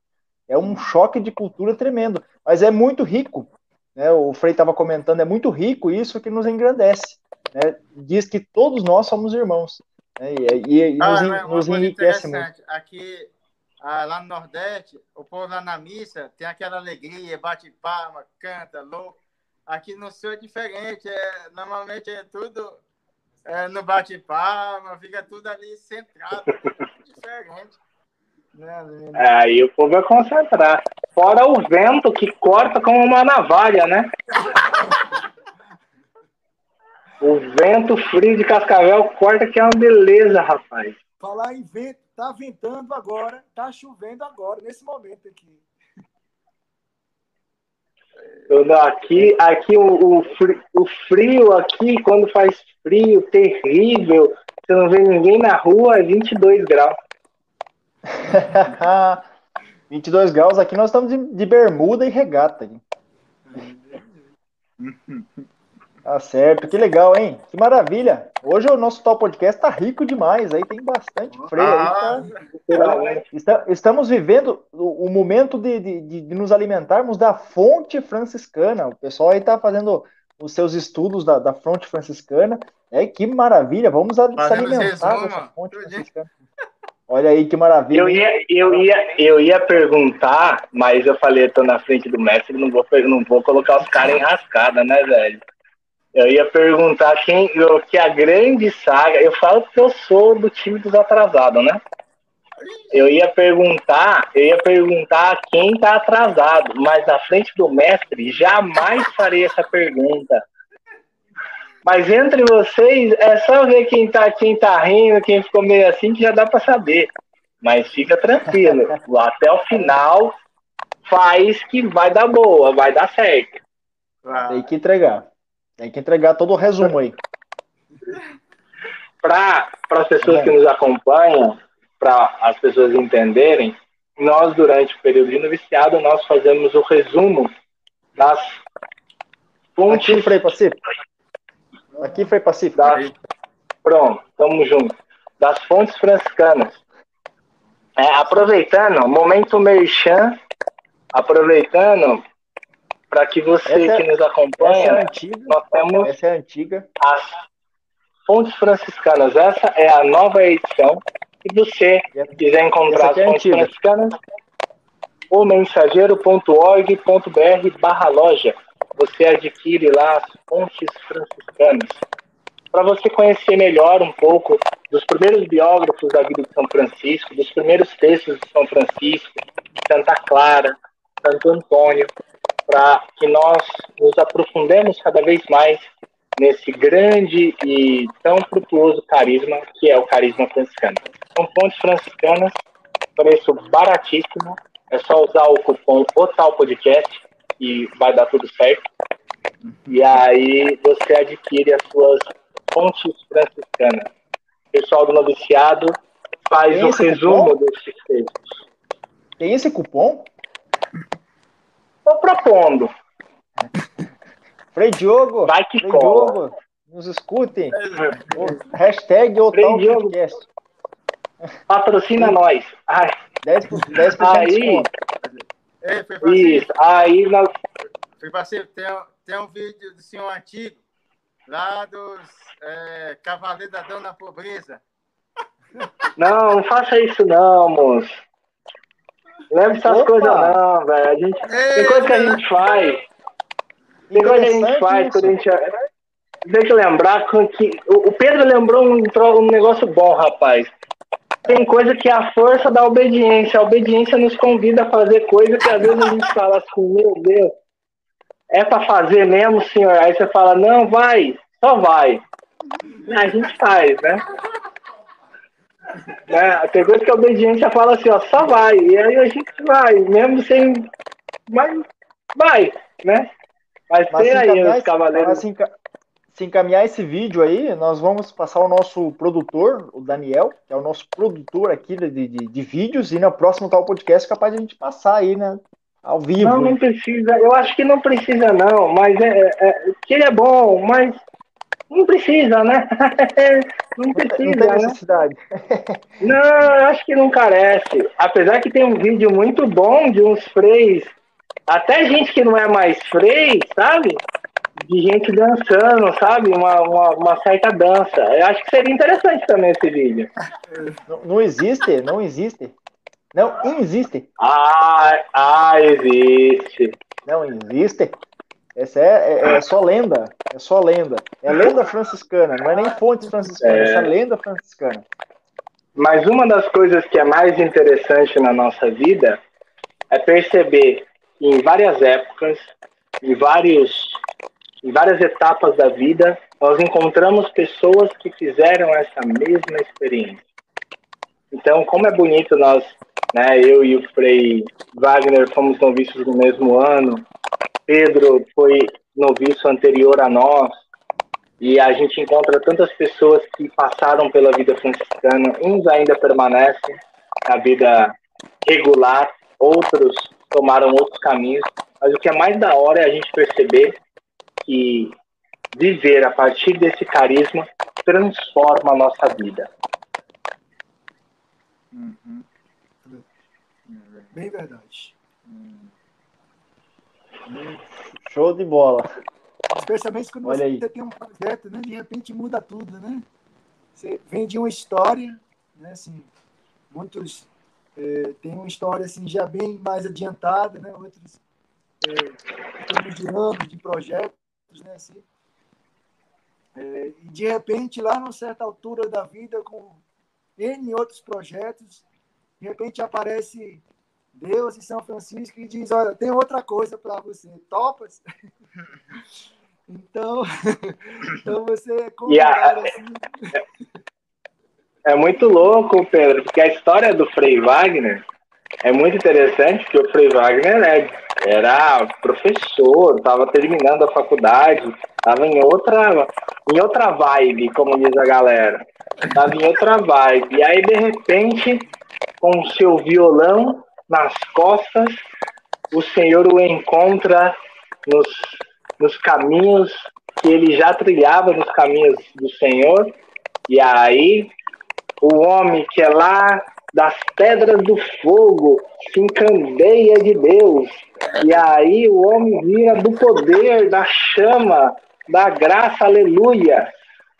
É um choque de cultura tremendo, mas é muito rico. Né? O Frei estava comentando, é muito rico isso que nos engrandece. Né? Diz que todos nós somos irmãos. Né? E, e, e ah, nos, é nos enriquece muito. Aqui, ah, lá no Nordeste, o povo lá na missa tem aquela alegria, bate palma, canta, louco Aqui no Sul é diferente. É, normalmente é tudo é, no bate-palma, fica tudo ali centrado. É diferente. Né, é, aí o povo vai concentrar. Fora o vento que corta como uma navalha, né? [LAUGHS] o vento frio de Cascavel corta que é uma beleza, rapaz. Falar em vento, tá ventando agora, tá chovendo agora, nesse momento aqui. Aqui, aqui o, o, frio, o frio aqui, quando faz frio terrível, você não vê ninguém na rua, é 22 graus. [LAUGHS] 22 graus aqui, nós estamos de, de bermuda e regata. Tá certo, que legal, hein? Que maravilha. Hoje o nosso tal podcast tá rico demais, aí tem bastante freio. Ah, aí tá... Estamos vivendo o, momento de, de, de, nos alimentarmos da fonte franciscana. O pessoal aí tá fazendo os seus estudos da, da fonte franciscana. É que maravilha, vamos se alimentar dessa fonte franciscana. Olha aí que maravilha. Eu ia, eu ia, eu ia perguntar, mas eu falei, eu tô na frente do mestre, não vou, não vou colocar os caras em rascada, né, velho? Eu ia perguntar quem, que a grande saga. Eu falo que eu sou do time dos atrasados, né? Eu ia perguntar, eu ia perguntar quem tá atrasado, mas na frente do mestre jamais farei essa pergunta. Mas entre vocês é só ver quem tá, quem tá rindo, quem ficou meio assim, que já dá para saber. Mas fica tranquilo, até o final faz que vai dar boa, vai dar certo. Tem que entregar. Tem que entregar todo o resumo aí. [LAUGHS] Para as pessoas que nos acompanham, para as pessoas entenderem, nós, durante o período de noviciado, nós fazemos o resumo das fontes... Aqui, Frei Pacífico. Aqui, Frei Pacífico. Das... Pronto, estamos juntos. Das fontes franciscanas. É, aproveitando, momento merchan, aproveitando, para que você essa, que nos acompanha, é antiga, nós temos essa é antiga. as fontes franciscanas. Essa é a nova edição. Se você quiser encontrar as é fontes antiga. franciscanas, o mensageiro.org.br barra loja. Você adquire lá as fontes franciscanas. Para você conhecer melhor um pouco dos primeiros biógrafos da vida de São Francisco, dos primeiros textos de São Francisco, Santa Clara, Santo Antônio, para que nós nos aprofundemos cada vez mais nesse grande e tão frutuoso carisma que é o carisma franciscano. São fontes franciscanas, preço baratíssimo, é só usar o cupom OTAL Podcast e vai dar tudo certo. E aí você adquire as suas fontes franciscanas. O pessoal do noviciado faz Tem o esse resumo cupom? desses textos. Tem esse cupom? Estou propondo. Frei Diogo, Vai que Frei cola. Diogo, nos escutem. O hashtag o Frei tal Diogo. podcast. Patrocina nós. Ai, 10%, 10 de Aí- Francisco, isso. Aí nós. foi Francisco, tem, um- tem um vídeo do senhor antigo, lá dos é, Cavaleiros da Dona Pobreza. Não, não faça isso não, moço. Leve essas coisas não, velho. A gente... Tem coisa que a gente faz. Tem coisa que a gente faz quando a gente. Tem que lembrar que. O Pedro lembrou um, um negócio bom, rapaz. Tem coisa que é a força da obediência. A obediência nos convida a fazer coisa que às vezes a gente fala assim, meu Deus, é pra fazer mesmo, senhor? Aí você fala, não, vai, só vai. A gente faz, né? Né? Tem coisa que a obediência fala assim, ó, só vai. E aí a gente vai, mesmo sem. Mas vai, né? Mas, Mas tem aí os cavaleiros. se enca- se encaminhar esse vídeo aí, nós vamos passar o nosso produtor, o Daniel, que é o nosso produtor aqui de, de, de vídeos, e no próximo tal podcast capaz de a gente passar aí, né? Ao vivo. Não, não precisa. Eu acho que não precisa, não. Mas é, é que ele é bom, mas não precisa, né? [LAUGHS] não Não precisa, não tem né? necessidade. Não, eu acho que não carece. Apesar que tem um vídeo muito bom de uns freis, até gente que não é mais frei, sabe? De gente dançando, sabe? Uma, uma, uma certa dança. Eu acho que seria interessante também esse vídeo. Não, não existe, não existe. Não existe. Ah, ah existe. Não existe. Essa é, é, é só lenda. É só lenda. É lenda franciscana, não é nem fontes franciscanas, É. essa é lenda franciscana. Mas uma das coisas que é mais interessante na nossa vida é perceber que em várias épocas, em, vários, em várias etapas da vida, nós encontramos pessoas que fizeram essa mesma experiência. Então, como é bonito nós, né, eu e o Frei Wagner fomos noviços no mesmo ano, Pedro foi noviço anterior a nós, E a gente encontra tantas pessoas que passaram pela vida franciscana, uns ainda permanecem na vida regular, outros tomaram outros caminhos. Mas o que é mais da hora é a gente perceber que viver a partir desse carisma transforma a nossa vida. Uhum. Bem verdade. Show de bola. Especialmente quando Olha você aí. tem um projeto, né? De repente muda tudo, né? Você vende uma história, né? Assim, muitos eh, têm uma história assim já bem mais adiantada, né? Outros termos de anos, de projetos, né? Assim, Eh, e de repente lá numa certa altura da vida com N outros projetos, de repente aparece Deus em São Francisco e diz, olha, tem outra coisa para você, topas? [LAUGHS] então, [LAUGHS] então você é E convidado assim, É muito louco, Pedro, porque a história do Frei Wagner é muito interessante, porque o Frei Wagner é- era professor, estava terminando a faculdade, estava em outra, em outra vibe, como diz a galera. Estava em outra vibe. E aí, de repente, com o seu violão nas costas, o Senhor o encontra nos, nos caminhos que ele já trilhava, nos caminhos do Senhor. E aí, o homem que é lá das pedras do fogo se encandeia de Deus. E aí o homem vira do poder, da chama, da graça, aleluia.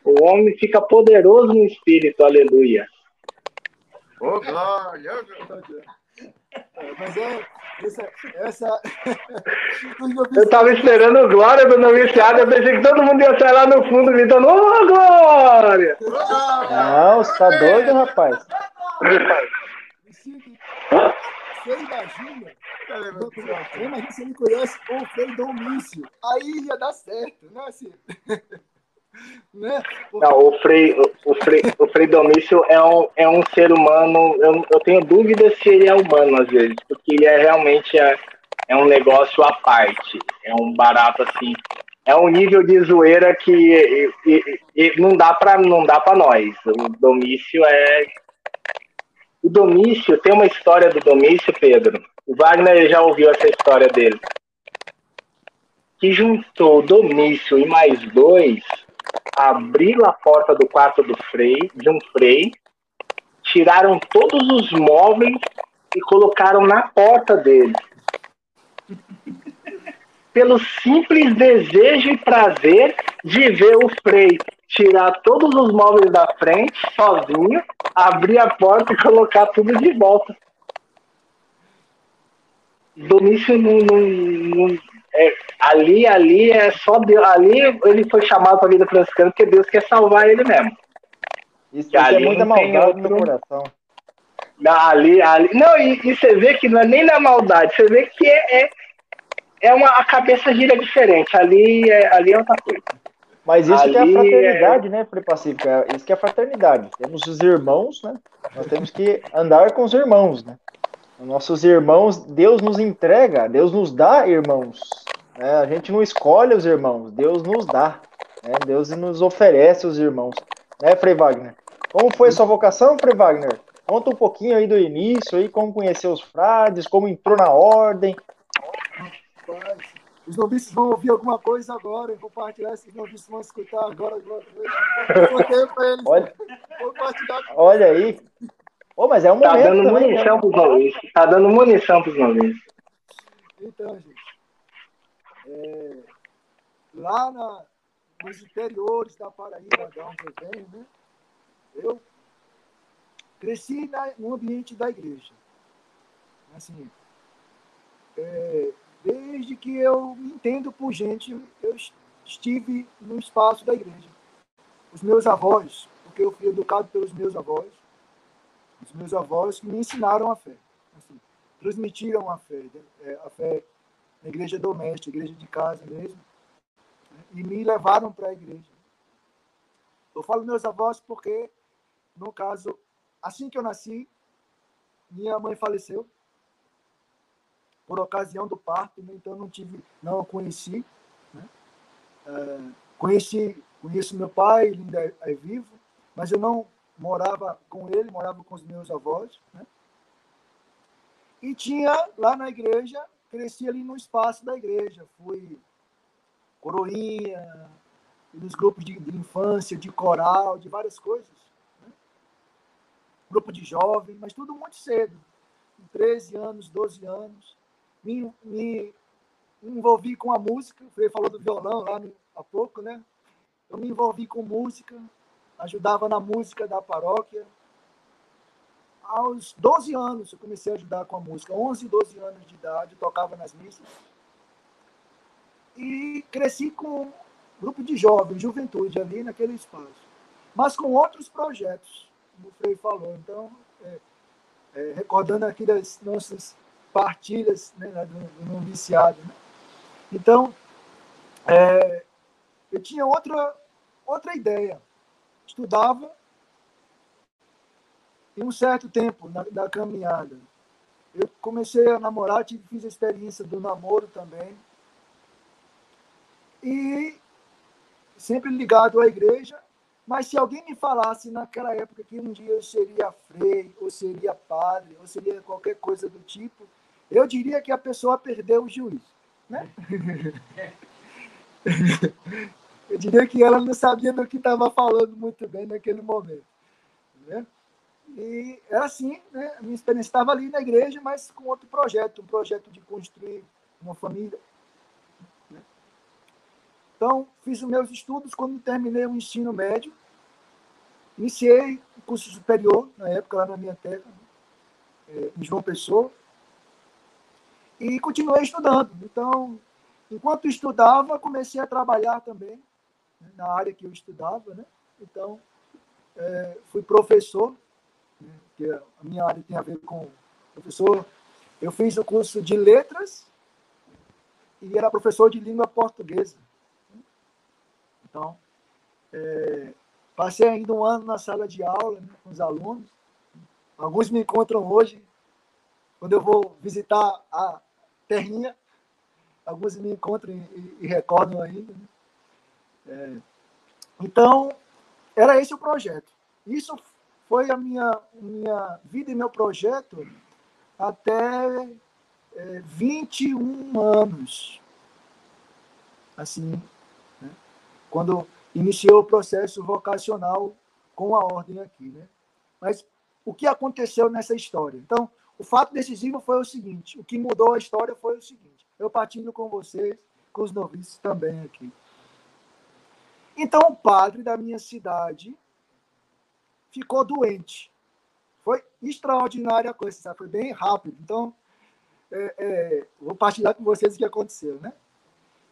O homem fica poderoso no espírito, aleluia. Ô, glória! ô, glória. Mas é essa. essa... Eu tava esperando glória do noviciado, eu pensei que todo mundo ia sair lá no fundo gritando, ô glória! Ô, glória! Não, você tá doido, rapaz? Você imagina, imagina se ele conhece o Frei Domício. Aí ia dar certo, né? Assim, [LAUGHS] né? Não, o Frei, o, o Frei, o Frei Domício é um, é um ser humano, eu, eu tenho dúvida se ele é humano às vezes, porque ele é realmente é, é um negócio à parte, é um barato assim, é um nível de zoeira que e- e- e não dá para não dá para nós. O Domício é o Domício tem uma história do Domício, Pedro. O Wagner já ouviu essa história dele. Que juntou Domício e mais dois abriram a porta do quarto do Frei, de um Frei, tiraram todos os móveis e colocaram na porta dele. Pelo simples desejo e prazer de ver o Frei tirar todos os móveis da frente, sozinho, abrir a porta e colocar tudo de volta. Domício não, não, não- é, ali, ali é só Deus. Ali ele foi chamado para a vida franciscana porque Deus quer salvar ele mesmo. Isso, isso é muita maldade no coração. Ali, ali. Não, e, e você vê que não é nem na maldade, você vê que é, é, é uma, a cabeça gira diferente. Ali é, ali é outra coisa. Mas isso que é a Ali fraternidade, né, Frei Pacífico? É isso que é a fraternidade. Temos os irmãos, né? Nós temos que andar com os irmãos, né? Os nossos irmãos, Deus nos entrega, Deus nos dá irmãos. né? A gente não escolhe os irmãos, Deus nos dá. né? Deus nos oferece os irmãos. Né, Frei Wagner? Como foi a sua vocação, Frei Wagner? Conta um pouquinho aí do início, aí, como conheceu os frades, como entrou na ordem. Rapaz, Os noviços vão ouvir alguma coisa agora, vou compartilhar, esses noviços vão escutar agora. agora. Eu contei pra eles. Olha, olha aí. Ô, mas é um Tá momento dando também, né? munição pros noviços. Tá dando munição pros noviços. Então, gente, é, lá na- nos interiores da Paraíba, da onde eu venho, né, eu cresci na- no ambiente da igreja. Assim, é, desde que eu me entendo por gente, eu es- estive no espaço da igreja. Os meus avós, porque eu fui educado pelos meus avós, os meus avós que me ensinaram a fé. Assim, transmitiram a fé, é, a fé na igreja doméstica, igreja de casa mesmo, né, e me levaram para a igreja. Eu falo meus avós porque, no caso, assim que eu nasci, minha mãe faleceu por ocasião do parto, né, então não tive, não conheci. né. É, conheci Conheço meu pai, ele ainda é vivo, mas eu não morava com ele, morava com os meus avós. Né? E tinha lá na igreja, cresci ali no espaço da igreja. Fui coroinha, nos grupos de, de infância, de coral, de várias coisas. Né? Grupo de jovens, mas tudo muito cedo. Com 13 anos, 12 anos. Me, me envolvi com a música. Você falou do violão lá no, há pouco, né? Eu me envolvi com música, ajudava na música da paróquia. Aos 12 anos eu comecei a ajudar com a música, 11, 12 anos de idade, tocava nas missas. E cresci com um grupo de jovens, juventude ali naquele espaço. Mas com outros projetos, como o Frei falou. Então, é, é, recordando aqui das nossas partilhas né, do, do noviciado. Né? Então, é, eu tinha outra, outra ideia estudava e um certo tempo na, da caminhada. Eu comecei a namorar, tive, fiz a experiência do namoro também. E sempre ligado à igreja, mas se alguém me falasse naquela época que um dia eu seria frei, ou seria padre, ou seria qualquer coisa do tipo, eu diria que a pessoa perdeu o juízo. Né? [LAUGHS] Eu diria que ela não sabia do que estava falando muito bem naquele momento. Né? E era assim, né? a minha experiência estava ali na igreja, mas com outro projeto, um projeto de construir uma família. Né? Então, fiz os meus estudos quando terminei o ensino médio. Iniciei o curso superior, na época, lá na minha terra, né? em João Pessoa. E continuei estudando. Então, enquanto estudava, comecei a trabalhar também né, na área que eu estudava, né? Então, é, fui professor, né, que a minha área tem a ver com professor. Eu fiz o curso de letras e era professor de língua portuguesa. Então, é, passei ainda um ano na sala de aula né, com os alunos. Alguns me encontram hoje, quando eu vou visitar a terrinha, alguns me encontram e, e, recordam ainda. Né? É, então, era esse o projeto. Isso foi a minha, minha vida e meu projeto até é, 21 anos. Assim, né? quando iniciou o processo vocacional com a ordem aqui. Né? Mas o que aconteceu nessa história? Então, o fato decisivo foi o seguinte: o que mudou a história foi o seguinte. Eu partilho com vocês, com os noviços também aqui. Então, o padre da minha cidade ficou doente. Foi extraordinária a coisa, sabe? foi bem rápido. Então, é, é, vou partilhar com vocês o que aconteceu. Né?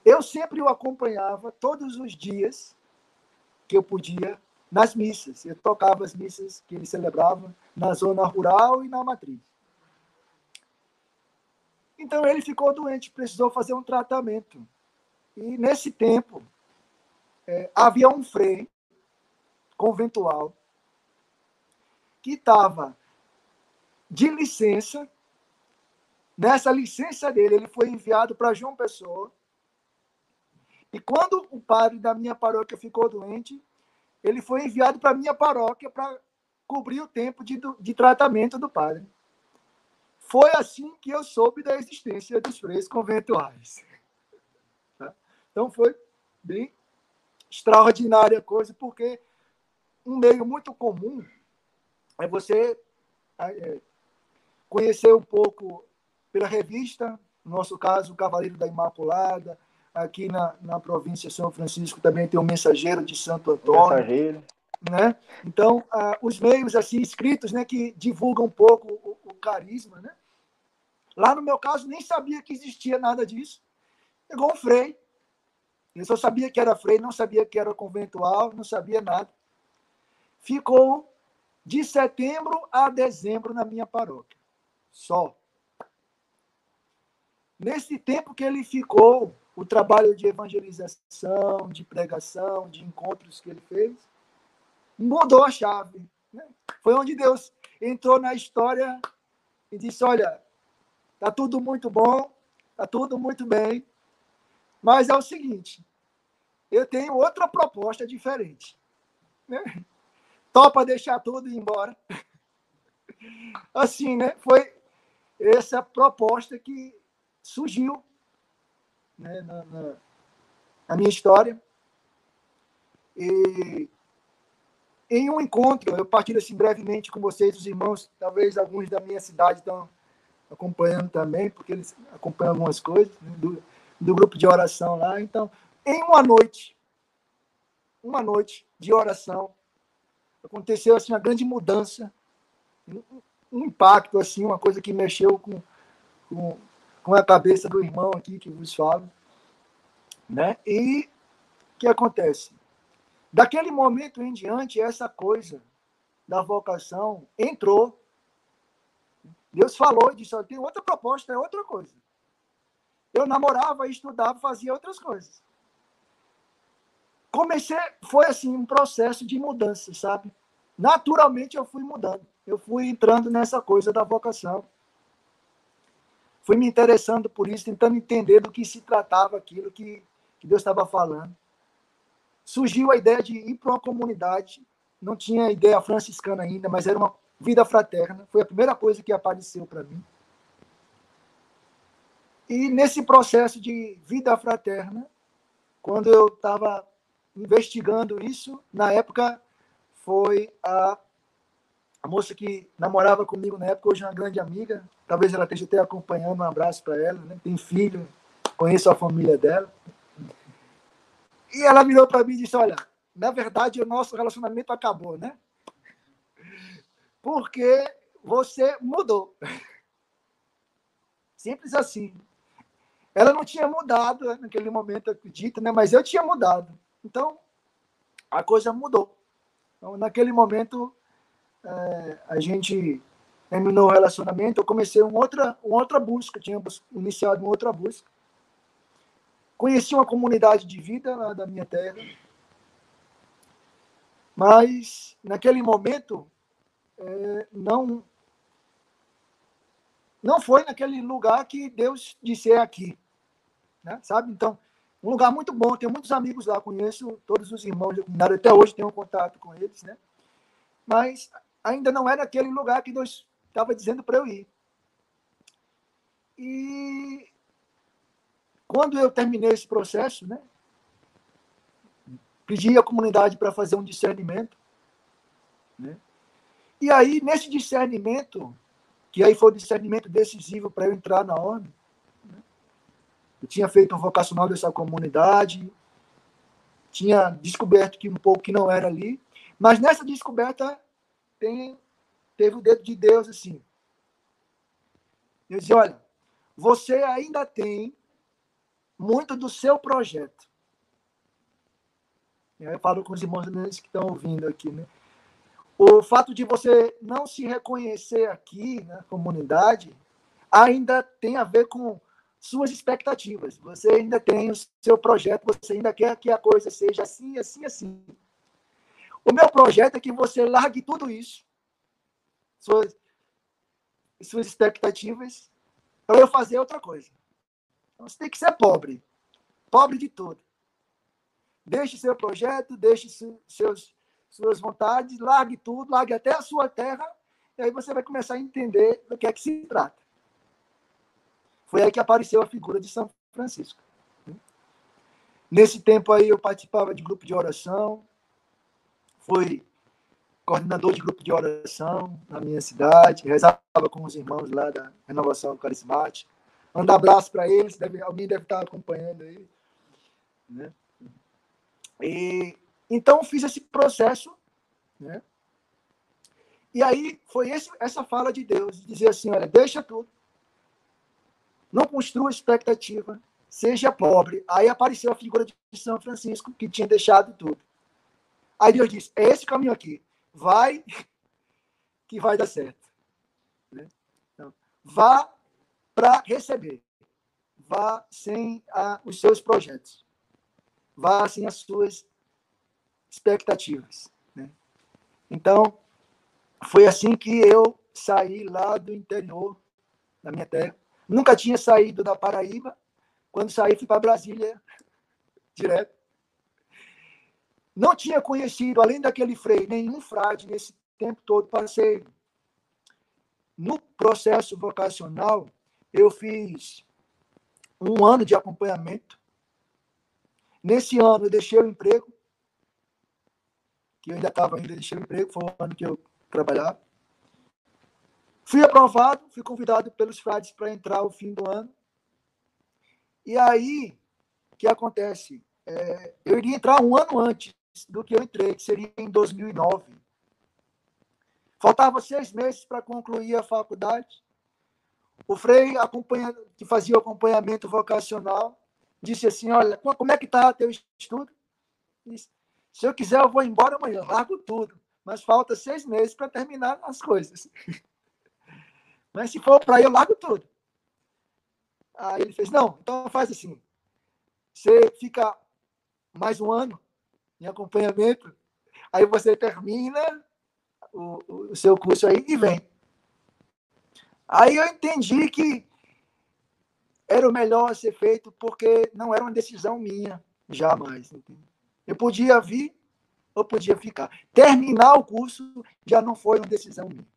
Eu sempre o acompanhava todos os dias que eu podia nas missas. Eu tocava as missas que ele celebrava na zona rural e na matriz. Então ele ficou doente, precisou fazer um tratamento. E nesse tempo, é, havia um frei conventual que estava de licença. Nessa licença dele, ele foi enviado para João Pessoa. E quando o padre da minha paróquia ficou doente, ele foi enviado para minha paróquia para cobrir o tempo de, de tratamento do padre. Foi assim que eu soube da existência dos freis conventuais. Tá? Então foi bem extraordinária coisa, porque um meio muito comum é você é, conhecer um pouco pela revista, no nosso caso, o Cavaleiro da Imaculada, aqui na, na província de São Francisco também tem o Mensageiro de Santo Antônio. Mensageiro. Né? Então, ah, os meios assim escritos né, que divulgam um pouco o, carisma. Né? Lá no meu caso, nem sabia que existia nada disso. Pegou um frei, ele só sabia que era frei, não sabia que era conventual, não sabia nada. Ficou de setembro a dezembro na minha paróquia. Só. Nesse tempo que ele ficou, o trabalho de evangelização, de pregação, de encontros que ele fez, mudou a chave. Né? Foi onde Deus entrou na história e disse: Olha, está tudo muito bom, está tudo muito bem, mas é o seguinte: eu tenho outra proposta diferente. Né? Topa deixar tudo e ir embora. [LAUGHS] Assim, né? Foi essa proposta que surgiu né, na, na, na minha história. E em um encontro, eu partilho assim brevemente com vocês, os irmãos, talvez alguns da minha cidade estão acompanhando também, porque eles acompanham algumas coisas né, do, do grupo de oração lá. Então, em uma noite, uma noite de oração, aconteceu assim uma grande mudança, um impacto assim, uma coisa que mexeu com, com, com a cabeça do irmão aqui que vos falo, né? E o que acontece? Daquele momento em diante, essa coisa da vocação entrou. Deus falou e disse: tem outra proposta, é outra coisa. Eu namorava, estudava, fazia outras coisas. Comecei, foi assim, um processo de mudança, sabe? Naturalmente eu fui mudando. Eu fui entrando nessa coisa da vocação. Fui me interessando por isso, tentando entender do que se tratava aquilo que, que Deus estava falando surgiu a ideia de ir para uma comunidade. Não tinha ideia franciscana ainda, mas era uma vida fraterna. Foi a primeira coisa que apareceu para mim. E nesse processo de vida fraterna, quando eu estava investigando isso, na época foi a, a, moça que namorava comigo na época, hoje é uma grande amiga, talvez ela esteja até acompanhando, um abraço para ela, né? tem filho, conheço a família dela. E ela virou para mim e disse: Olha, na verdade, o nosso relacionamento acabou, né? Porque você mudou. Simples assim. Ela não tinha mudado né, naquele momento, acredito, né? Mas eu tinha mudado. Então, a coisa mudou. Então, naquele momento, é, a gente terminou o relacionamento. Eu comecei uma outra, uma outra busca, tinha iniciado uma outra busca. Conheci uma comunidade de vida lá da minha terra, mas naquele momento é, não não foi naquele lugar que Deus disse é aqui, né? sabe? Então, um lugar muito bom, tenho muitos amigos lá, conheço todos os irmãos da comunidade, até hoje tenho contato com eles, né? Mas ainda não era aquele lugar que Deus estava dizendo para eu ir. E quando eu terminei esse processo, né, pedi à comunidade para fazer um discernimento. Né? E aí, nesse discernimento, que aí foi o discernimento decisivo para eu entrar na ordem, né? eu tinha feito um vocacional dessa comunidade, tinha descoberto que um pouco que não era ali, mas nessa descoberta tem, teve o dedo de Deus assim. Eu disse, olha, você ainda tem muito do seu projeto. Eu falo com os irmãos que estão ouvindo aqui, né? O fato de você não se reconhecer aqui na comunidade ainda tem a ver com suas expectativas. Você ainda tem o seu projeto, você ainda quer que a coisa seja assim, assim, assim. O meu projeto é que você largue tudo isso, suas, suas expectativas, para eu fazer outra coisa. Então, você tem que ser pobre. Pobre de tudo. Deixe seu projeto, deixe seus, suas vontades, largue tudo, largue até a sua terra, e aí você vai começar a entender do que é que se trata. Foi aí que apareceu a figura de São Francisco. Nesse tempo aí eu participava de grupo de oração, fui coordenador de grupo de oração na minha cidade, rezava com os irmãos lá da Renovação Carismática. Manda abraço para eles, deve, alguém deve estar acompanhando aí. Né? E, então, fiz esse processo. Né? E aí foi esse, essa fala de Deus, dizer assim, olha, deixa tudo. Não construa expectativa, seja pobre. Aí apareceu a figura de São Francisco, que tinha deixado tudo. Aí Deus disse, é esse caminho aqui. Vai, [LAUGHS] que vai dar certo. Né? Então, vá para receber. Vá sem a, os seus projetos. Vá sem as suas expectativas. Né? Então, foi assim que eu saí lá do interior da minha terra. Nunca tinha saído da Paraíba. Quando saí, fui para Brasília [LAUGHS] direto. não tinha conhecido, além daquele frei, nenhum frade nesse tempo todo. Passei no processo vocacional, eu fiz um ano de acompanhamento. Nesse ano, eu deixei o emprego, que eu ainda estava ainda deixei o emprego, foi o ano que eu trabalhava. Fui aprovado, fui convidado pelos frades para entrar ao fim do ano. E aí, o que acontece? É, eu iria entrar um ano antes do que eu entrei, que seria em 2009. Faltava seis meses para concluir a faculdade. O Frei, que fazia o acompanhamento vocacional, disse assim: Olha, como é que está teu estudo? Disse, Se eu quiser, eu vou embora amanhã, largo tudo. Mas falta seis meses para terminar as coisas. [LAUGHS] Mas se for para eu largo tudo. Aí ele fez, não, então faz assim. Você fica mais um ano em acompanhamento, aí você termina o, o seu curso aí e vem. Aí eu entendi que era o melhor a ser feito porque não era uma decisão minha, jamais. Eu podia vir ou podia ficar. Terminar o curso já não foi uma decisão minha.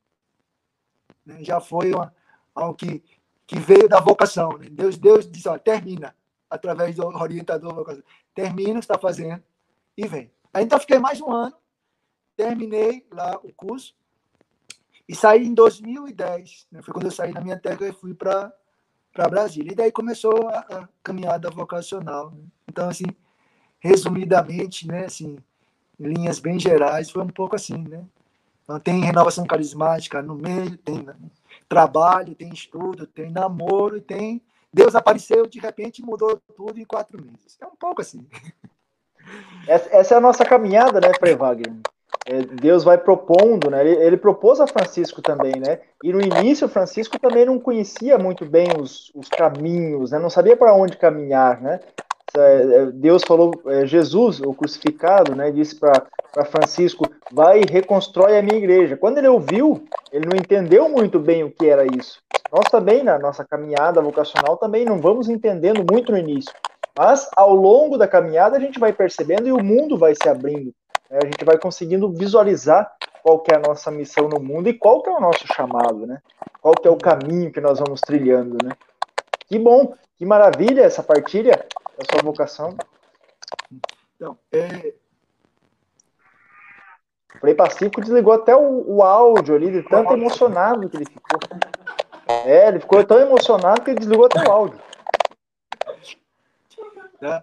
Né? Já foi uma, algo que, que veio da vocação. Né? Deus, Deus disse, termina, através do orientador vocação. Termina o que está fazendo e vem. Aí então fiquei mais um ano, terminei lá o curso e saí em 2010. Né? Foi quando eu saí da minha terra e fui para Brasília. E daí começou a, a caminhada vocacional. Né? Então, assim, resumidamente, né, assim, em linhas bem gerais, foi um pouco assim, né? Então, tem renovação carismática no meio, tem né, trabalho, tem estudo, tem namoro, e tem. Deus apareceu de repente mudou tudo em quatro meses. É um pouco assim. Essa é a nossa caminhada, né, Frei Wagner? É, Deus vai propondo, né? Ele, ele, propôs a Francisco também, né? E no início, Francisco também não conhecia muito bem os, os caminhos, né? Não sabia para onde caminhar, né? É, Deus falou, é, Jesus, o crucificado, né, disse para Francisco: vai e reconstrói a minha igreja. Quando ele ouviu, ele não entendeu muito bem o que era isso. Nós também, na nossa caminhada vocacional, também não vamos entendendo muito no início. Mas ao longo da caminhada a gente vai percebendo e o mundo vai se abrindo. Né? A gente vai conseguindo visualizar qual que é a nossa missão no mundo e qual que é o nosso chamado, né? Qual que é o caminho que nós vamos trilhando, né? Que bom, que maravilha essa partilha da sua vocação. Então, é... Frei Pacífico desligou até o, o áudio ali, de tanto emocionado que ele ficou. É, ele ficou tão emocionado que ele desligou até o áudio. É.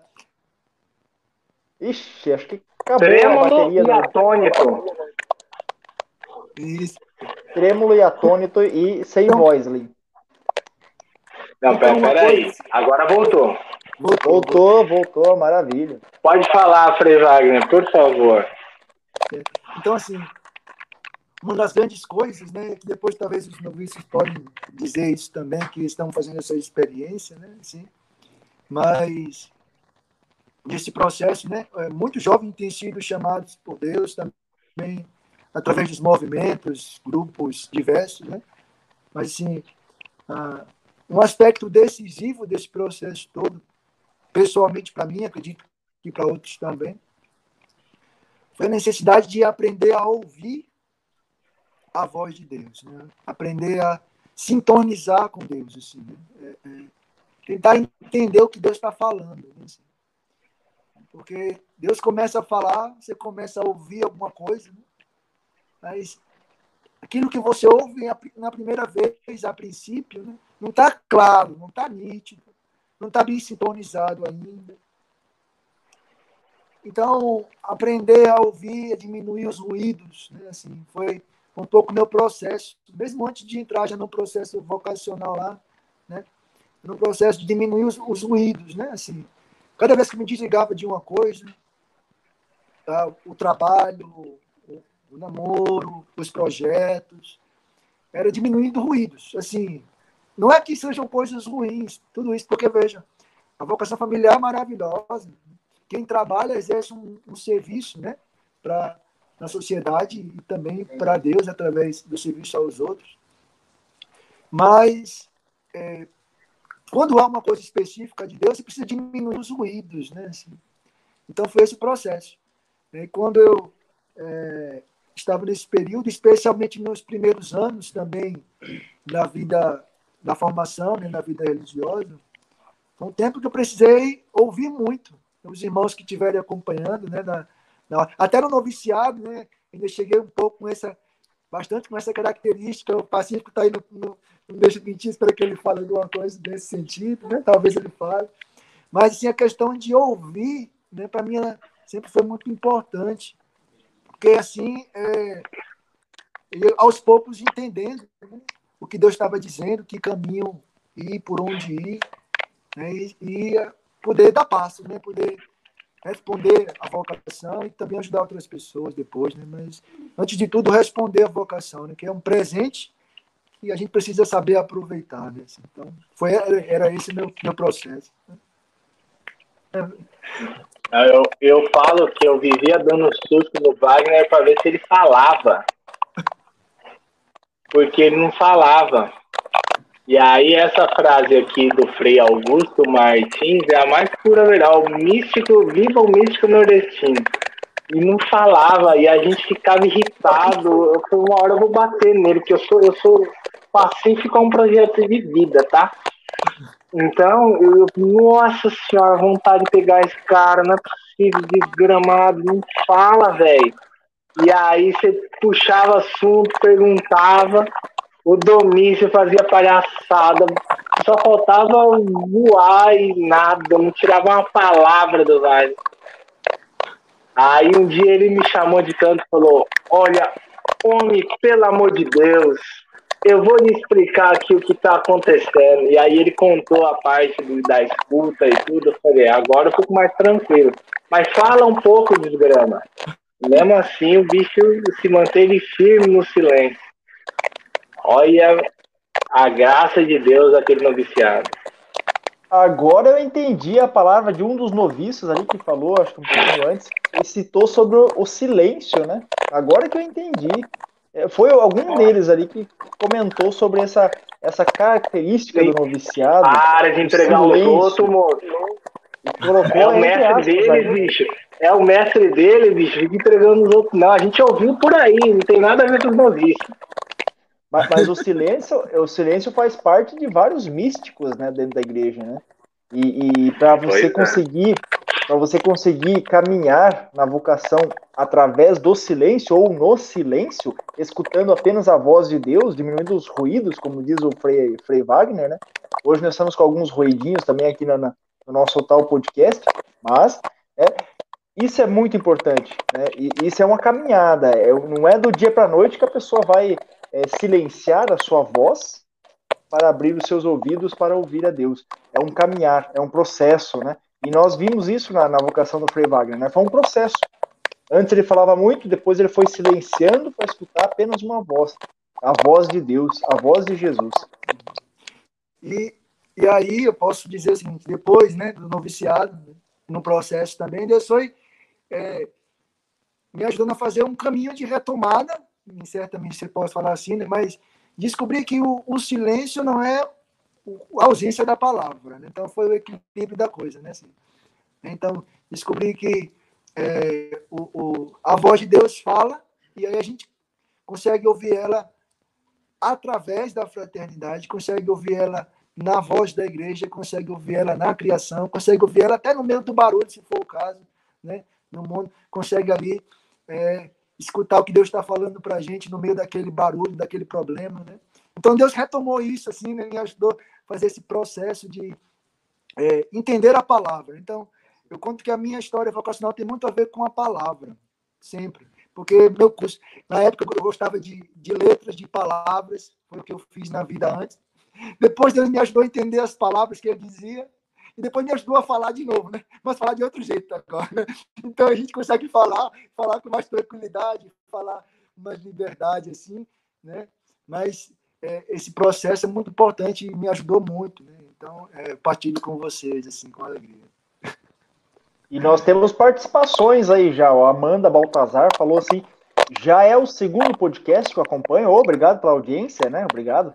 Ixi, acho que acabou Trêmulo a bateria. e do- atônito. Isso. Trêmulo e atônito e sem Então- voz, Lin. Não, pera, pera aí. Agora voltou. Voltou. Voltou, voltou, maravilha. Pode falar, Frei Wagner, por favor. Então, assim, uma das grandes coisas, né, que depois talvez os noviços podem dizer isso também, que estão fazendo essa experiência, né, assim, mas nesse processo, né, é, muitos jovens têm sido chamados por Deus também, através dos movimentos, grupos diversos, né, mas, assim, ah, um aspecto decisivo desse processo todo, pessoalmente para mim, acredito que para outros também, foi a necessidade de aprender a ouvir a voz de Deus, né? aprender a sintonizar com Deus, assim, né? é, é, tentar entender o que Deus está falando, né? Porque Deus começa a falar, você começa a ouvir alguma coisa, né? mas aquilo que você ouve na primeira vez, a princípio, né? não está claro, não está nítido, não está bem sintonizado ainda. Então, aprender a ouvir, a diminuir os ruídos, né? assim, foi um pouco meu processo, mesmo antes de entrar já no processo vocacional lá, né? no processo de diminuir os, os ruídos, né? Assim, cada vez que me desligava de uma coisa, tá? o trabalho, o, namoro, os projetos, era diminuindo ruídos. Assim, não é que sejam coisas ruins, tudo isso, porque veja, a vocação familiar é maravilhosa. Quem trabalha exerce um, um serviço, né, para na sociedade e também para Deus através do serviço aos outros. Mas é, quando há uma coisa específica de Deus, você precisa diminuir os ruídos, né? Assim. Então foi esse o processo. E quando eu é, estava nesse período, especialmente nos primeiros anos também da vida da formação, né, da vida religiosa, foi um tempo que eu precisei ouvir muito. Os irmãos que estiverem acompanhando, né, na, na, até no noviciado, né, ainda cheguei um pouco com essa, bastante com essa característica. O Pacífico está aí no, no, não deixa mentir, espero que ele fale alguma coisa nesse sentido, né? talvez ele fale. Mas assim, a questão de ouvir, né, para mim, sempre foi muito importante. Porque assim, é, aos poucos entendendo né, o que Deus estava dizendo, que caminho ir, por onde ir, né, e, e poder dar passos, né, poder responder a vocação e também ajudar outras pessoas depois, né? Mas antes de tudo responder a vocação, né? Que é um presente e a gente precisa saber aproveitar, né? Assim, então foi era esse meu meu processo. Eu, eu falo que eu vivia dando susto no Wagner para ver se ele falava. Porque ele não falava. E aí essa frase aqui do Frei Augusto Martins é a mais pura verdade. O místico, viva o místico nordestino. E não falava, e a gente ficava irritado. Eu falei, uma hora eu vou bater nele, porque eu sou, eu sou pacífico, é um projeto de vida, tá? Então, eu, nossa senhora, vontade de pegar esse cara, não é possível, desgramado, não fala, velho. E aí você puxava assunto, perguntava, o Domício fazia palhaçada, só faltava voar e nada, não tirava uma palavra do Vale. Aí um dia ele me chamou de canto e falou: Olha, homem, pelo amor de Deus, eu vou lhe explicar aqui o que está acontecendo. E aí ele contou a parte do, da escuta e tudo. Eu falei, agora eu fico mais tranquilo. Mas fala um pouco, desgrama. Mesmo assim, o bicho se manteve firme no silêncio. Olha a graça de Deus aquele noviciado. Agora eu entendi a palavra de um dos noviços ali que falou, acho que um pouquinho antes, ele citou sobre o silêncio, né? Agora que eu entendi. É, foi algum deles ali que comentou sobre essa, essa característica Sim. do noviciado. Para de entregar os outros, moço. É o mestre dele, bicho. É o mestre dele, bicho. Fica entregando os outros. Não, a gente ouviu por aí, não tem nada a ver com os noviços. Mas, mas, o silêncio, o silêncio faz parte de vários místicos, né, dentro da igreja, né? E, e para você é. conseguir, para você conseguir caminhar na vocação através do silêncio ou no silêncio, escutando apenas a voz de Deus, diminuindo os ruídos, como diz o Frei, Frei Wagner, né? Hoje nós estamos com alguns ruidinhos também aqui na, na no nosso tal podcast, mas é, isso é muito importante, né? E isso é uma caminhada, é, não é do dia para a noite que a pessoa vai é, silenciar a sua voz para abrir os seus ouvidos para ouvir a Deus. É um caminhar, é um processo, né? E nós vimos isso na, na vocação do Frei Wagner, né? Foi um processo. Antes ele falava muito, depois ele foi silenciando para escutar apenas uma voz, a voz de Deus, a voz de Jesus. E, e aí eu posso dizer o seguinte, depois né, do noviciado, no processo também, Deus foi é, me ajudando a fazer um caminho de retomada, certamente você pode falar assim, né, mas descobri que o, o silêncio não é a ausência da palavra. Né? Então, foi o equilíbrio da coisa. Né? Assim, então, descobri que é, o, o, a voz de Deus fala e aí a gente consegue ouvir ela através da fraternidade, consegue ouvir ela na voz da igreja, consegue ouvir ela na criação, consegue ouvir ela até no meio do barulho, se for o caso, né? no mundo, consegue ali é, escutar o que Deus está falando para a gente no meio daquele barulho, daquele problema, né? Então Deus retomou isso, assim, né? me ajudou a fazer esse processo de é, entender a palavra. Então, eu conto que a minha história vocacional tem muito a ver com a palavra, sempre. Porque meu curso, na época eu gostava de, de letras, de palavras, foi o que eu fiz na vida antes. Depois Deus me ajudou a entender as palavras que ele dizia, e depois me ajudou a falar de novo, né? Mas falar de outro jeito agora. [LAUGHS] Então a gente consegue falar, falar com mais tranquilidade, falar com mais liberdade, assim, né? Mas é, esse processo é muito importante e me ajudou muito, né? Então, é, partilho com vocês, assim, com alegria. [LAUGHS] E nós temos participações aí já. A Amanda Baltazar falou assim: já é o segundo podcast que eu acompanho. Obrigado pela audiência, né? Obrigado.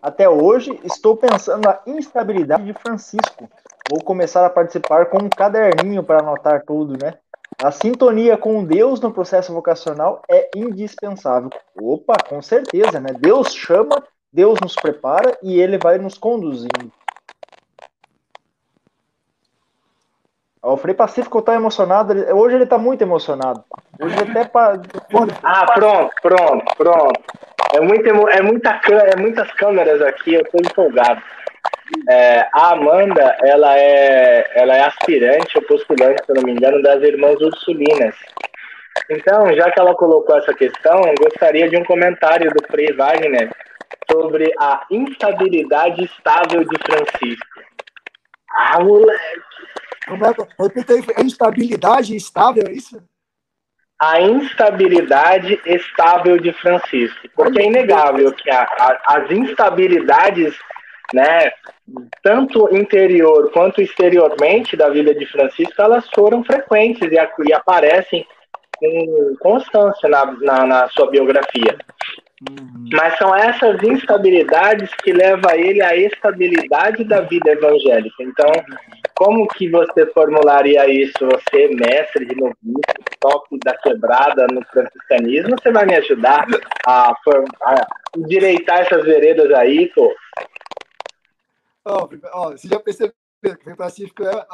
Até hoje, estou pensando na instabilidade de Francisco. Vou começar a participar com um caderninho para anotar tudo, né? A sintonia com Deus no processo vocacional é indispensável. Opa, com certeza, né? Deus chama, Deus nos prepara e ele vai nos conduzindo. O Frei Pacífico está emocionado. Hoje ele está muito emocionado. Hoje até pa... Ah, pronto, pronto, pronto. É, muito, é, muita, é muitas câmeras aqui, eu estou empolgado. É, a Amanda, ela é, ela é aspirante ou postulante, se não me engano, das Irmãs Ursulinas. Então, já que ela colocou essa questão, gostaria de um comentário do Frei Wagner sobre a instabilidade estável de Francisco. Ah, moleque! Como é, repita aí, é instabilidade estável, é isso? A instabilidade estável de Francisco. Porque é inegável que a, a, as instabilidades, né, tanto interior quanto exteriormente da vida de Francisco, elas foram frequentes e, e aparecem com constância na, na, na sua biografia. Uhum. Mas são essas instabilidades que levam ele à estabilidade da vida evangélica. Então, como que você formularia isso? Você, mestre de noviço, toque da quebrada no franciscanismo, você vai me ajudar a, a endireitar essas veredas aí, pô? Ó, oh, você já percebeu que o Pacífico é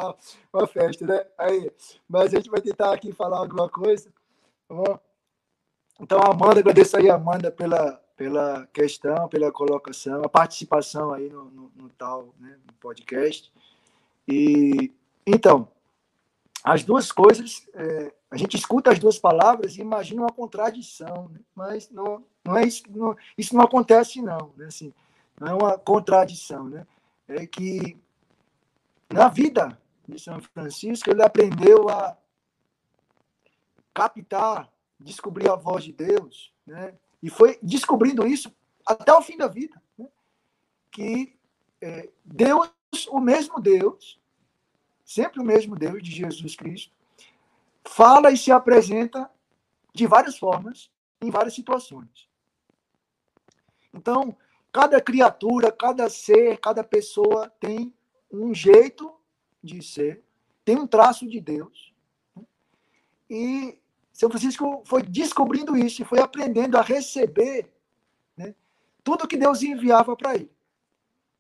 uma festa, né? Aí, mas a gente vai tentar aqui falar alguma coisa, tá bom? Então, Amanda, agradeço aí, Amanda, pela, pela questão, pela colocação, a participação aí no, no, no tal né, no podcast. E então, as duas coisas, é, a gente escuta as duas palavras e imagina uma contradição, né? mas não, não é isso, não, isso não acontece não, né? assim, não é uma contradição, né? É que na vida de São Francisco ele aprendeu a captar, descobrir a voz de Deus, né? E foi descobrindo isso até o fim da vida, né? que é, Deus o mesmo Deus, sempre o mesmo Deus de Jesus Cristo, fala e se apresenta de várias formas, em várias situações. Então, cada criatura, cada ser, cada pessoa tem um jeito de ser, tem um traço de Deus. E São Francisco foi descobrindo isso e foi aprendendo a receber né, tudo que Deus enviava para ele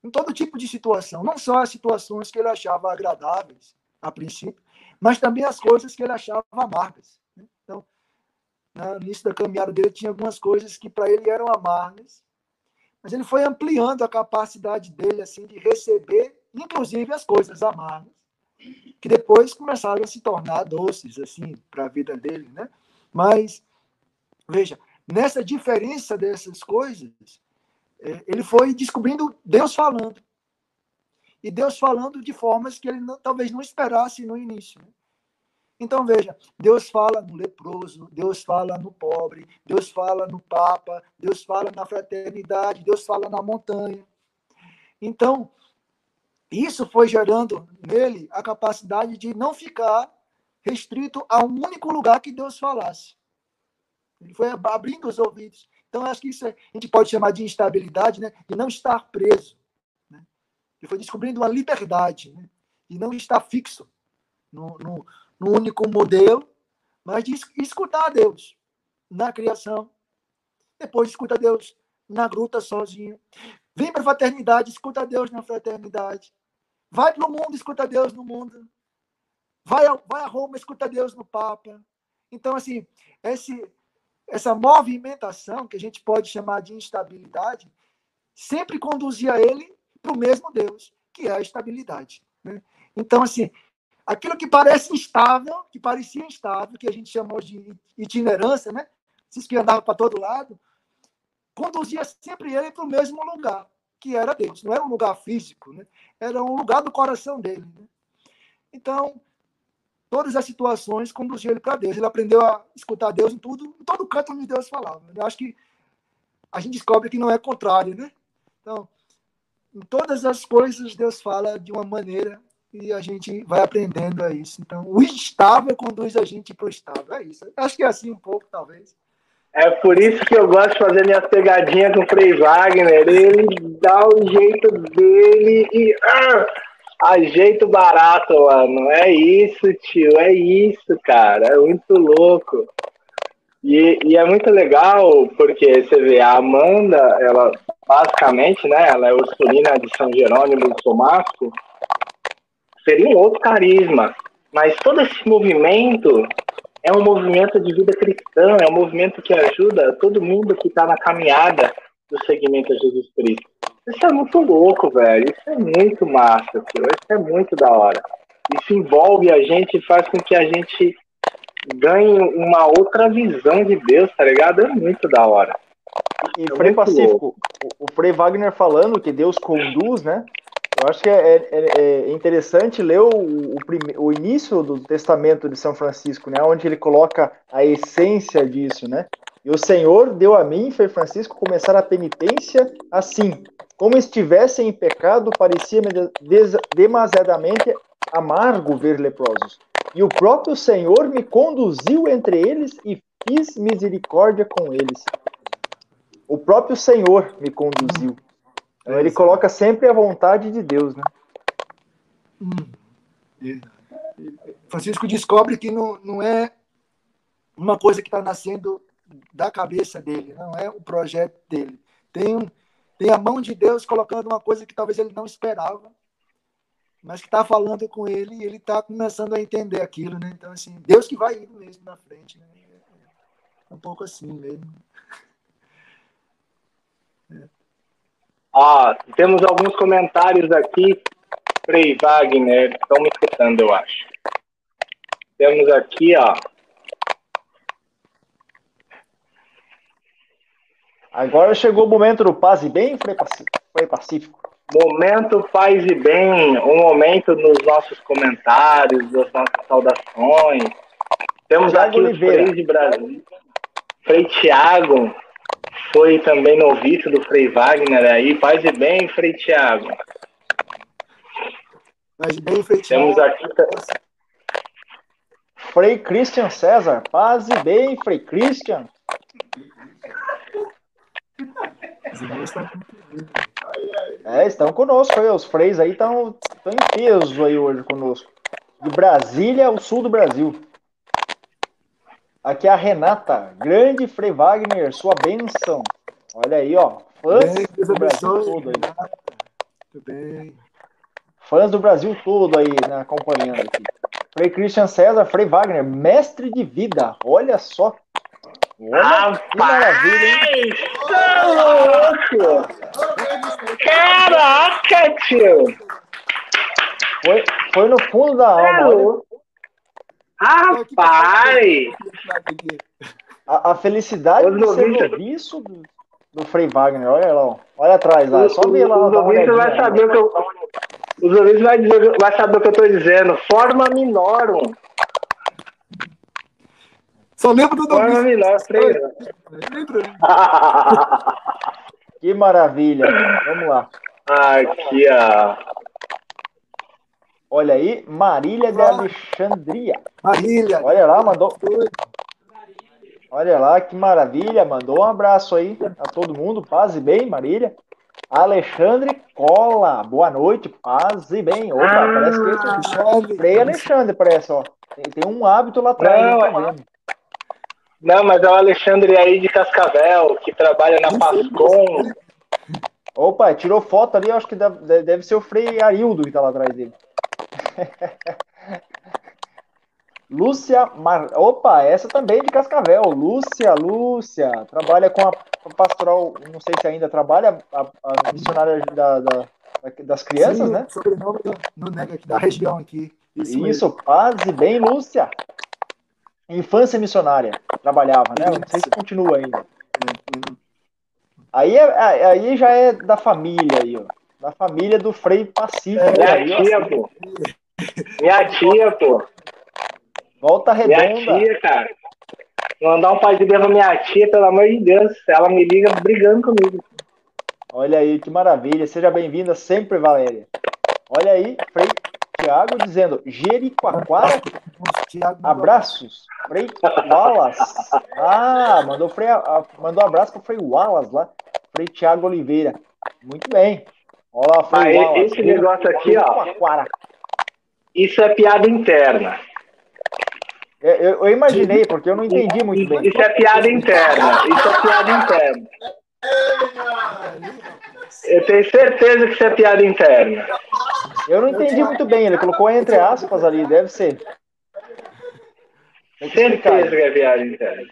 em todo tipo de situação, não só as situações que ele achava agradáveis a princípio, mas também as coisas que ele achava amargas. Né? Então, no início da caminhada dele tinha algumas coisas que para ele eram amargas, mas ele foi ampliando a capacidade dele assim de receber, inclusive as coisas amargas, que depois começaram a se tornar doces assim para a vida dele, né? Mas veja, nessa diferença dessas coisas, é, ele foi descobrindo Deus falando. E Deus falando de formas que ele não, talvez não esperasse no início. Né? Então, veja, Deus fala no leproso, Deus fala no pobre, Deus fala no Papa, Deus fala na fraternidade, Deus fala na montanha. Então, isso foi gerando nele a capacidade de não ficar restrito a um único lugar que Deus falasse. Ele foi abrindo os ouvidos. Então, acho que isso é, a gente pode chamar de instabilidade, né? de não estar preso. Né? Ele foi descobrindo uma liberdade, né? não estar fixo no, no, no único modelo, mas de escutar a Deus na criação. Depois escuta Deus na gruta sozinho. Vem para a fraternidade, escuta Deus na fraternidade. Vai para o mundo, escuta Deus no mundo. Vai a, vai a Roma, escuta Deus no Papa. Então, assim, esse, essa movimentação, que a gente pode chamar de instabilidade, sempre conduzia ele para o mesmo Deus, que é a estabilidade. Né? Então, assim, aquilo que parece instável, que parecia instável, que a gente chamou de itinerância, né? Esses que para todo lado, conduzia sempre ele para o mesmo lugar, que era Deus. Não era um lugar físico, né? era um lugar do coração dele. Né? Então, todas as situações conduziam ele para Deus. Ele aprendeu a escutar Deus em tudo, em todo canto onde Deus falava. Eu acho que a gente descobre que não é contrário, né? Então, em todas as coisas Deus fala de uma maneira e a gente vai aprendendo a isso. Então, o estável conduz a gente para o estável. É isso. Acho que é assim um pouco, talvez. É por isso que eu gosto de fazer minhas pegadinhas com o Frei Wagner. Ele dá o jeito dele e. Ah! Ajeito barato, mano. É isso, tio. É isso, cara. É muito louco. E, e é muito legal porque você vê, a Amanda, ela basicamente, né, ela é ursulina de São Jerônimo do Somasco, seria um outro carisma. Mas todo esse movimento é um movimento de vida cristã, é um movimento que ajuda todo mundo que está na caminhada do segmento a Jesus Cristo. Isso é muito louco, velho. Isso é muito massa, tio. Isso é muito da hora. Isso envolve a gente e faz com que a gente ganhe uma outra visão de Deus, tá ligado? É muito da hora. E é Frei Pacífico, o, o Frei Wagner falando que Deus conduz, né? Eu acho que é, é, é interessante ler o, o, o, início do testamento de São Francisco, né? Onde ele coloca a essência disso, né? E o Senhor deu a mim, Frei Francisco, começar a penitência assim. Como estivessem em pecado, parecia-me demasiadamente amargo ver leprosos. E o próprio Senhor me conduziu entre eles e fiz misericórdia com eles. O próprio Senhor me conduziu. Então, ele coloca sempre a vontade de Deus, né? Hum. Francisco descobre que não, não é uma coisa que está nascendo da cabeça dele, não é o projeto dele. Tem, tem a mão de Deus colocando uma coisa que talvez ele não esperava mas que está falando com ele e ele está começando a entender aquilo, né? Então, assim, Deus que vai indo mesmo na frente, né? É um pouco assim mesmo. É. Ah, temos alguns comentários aqui. Frei Wagner, estão me escutando, eu acho. Temos aqui, ó. Agora chegou o momento do paz e bem, Frei Pacífico. Momento faz e bem, um momento nos nossos comentários, das nossas saudações. Temos Thiago aqui Oliveira. os Freis de Brasil. Frei Tiago foi também noviço do Frei Wagner aí. Paz e bem, Frei Tiago. Paz e bem, Frei Tiago. Temos aqui. Frei Christian César. Paz e bem, Frei Christian. É, estão conosco aí, os freios aí estão em peso aí hoje conosco. De Brasília ao sul do Brasil. Aqui é a Renata, grande Frei Wagner, sua bênção. Olha aí, ó. Fãs bem, do Brasil todo aí. Muito bem. Fãs do Brasil todo aí, né, acompanhando aqui. Frei Christian César, Frei Wagner, mestre de vida. Olha só Rapaz, que maravilha, hein? louco! Caraca, tio! Foi, foi no fundo da alma. Rapaz! A, a felicidade Os de ser noviço do, do Frei Wagner, olha lá, olha atrás lá, só ver lá. Os ouvintes vai saber o que eu, os ouvintes vai, dizer, vai saber o que eu estou dizendo. Forma minorum. Só lembro do nome. [LAUGHS] que maravilha. Vamos lá. Aqui, ó. Olha aí, Marília de Alexandria. Marília. Olha lá, mandou. Olha lá, que maravilha. Mandou um abraço aí a todo mundo. Paz e bem, Marília. Alexandre Cola. Boa noite, paz e bem. Opa, ah, parece que esse Alexandre. Frei Alexandre, parece, ó. Tem, tem um hábito lá atrás. Não, tá não, mas é o Alexandre aí de Cascavel, que trabalha na Pascom. Opa, tirou foto ali, acho que deve, deve ser o Frei Arildo que tá lá atrás dele. [LAUGHS] Lúcia Mar... Opa, essa também de Cascavel. Lúcia, Lúcia. Trabalha com a pastoral, não sei se ainda trabalha, a, a missionária da, da, das crianças, Sim, né? Sobrenome no nega da região aqui. Isso, Isso paz e bem, Lúcia. Infância missionária, trabalhava, né? Não sei se continua ainda. Aí, é, aí já é da família aí, ó. Da família do Frei Pacífico. É, aí, tia, ó. pô. Minha tia, pô. Volta redonda. Minha tia, cara. Mandar um pai de Deus pra minha tia, pelo amor de Deus. Ela me liga brigando comigo. Olha aí, que maravilha. Seja bem-vinda sempre, Valéria. Olha aí, Frei Tiago dizendo Jericoacoara, abraços. Frei Wallace. Ah, mandou, Frei, mandou abraço para o Frei Wallace lá. Frei Tiago Oliveira. Muito bem. Olha lá, Frei Ah, Wallace. esse negócio aqui, ó. Isso é piada interna. Eu, eu- eu imaginei, porque eu não entendi muito bem. Isso é piada interna. Isso é piada interna. Eu tenho certeza que isso é piada interna. Eu não entendi muito bem. Ele colocou entre aspas ali, deve ser. Certeza que é piada interna.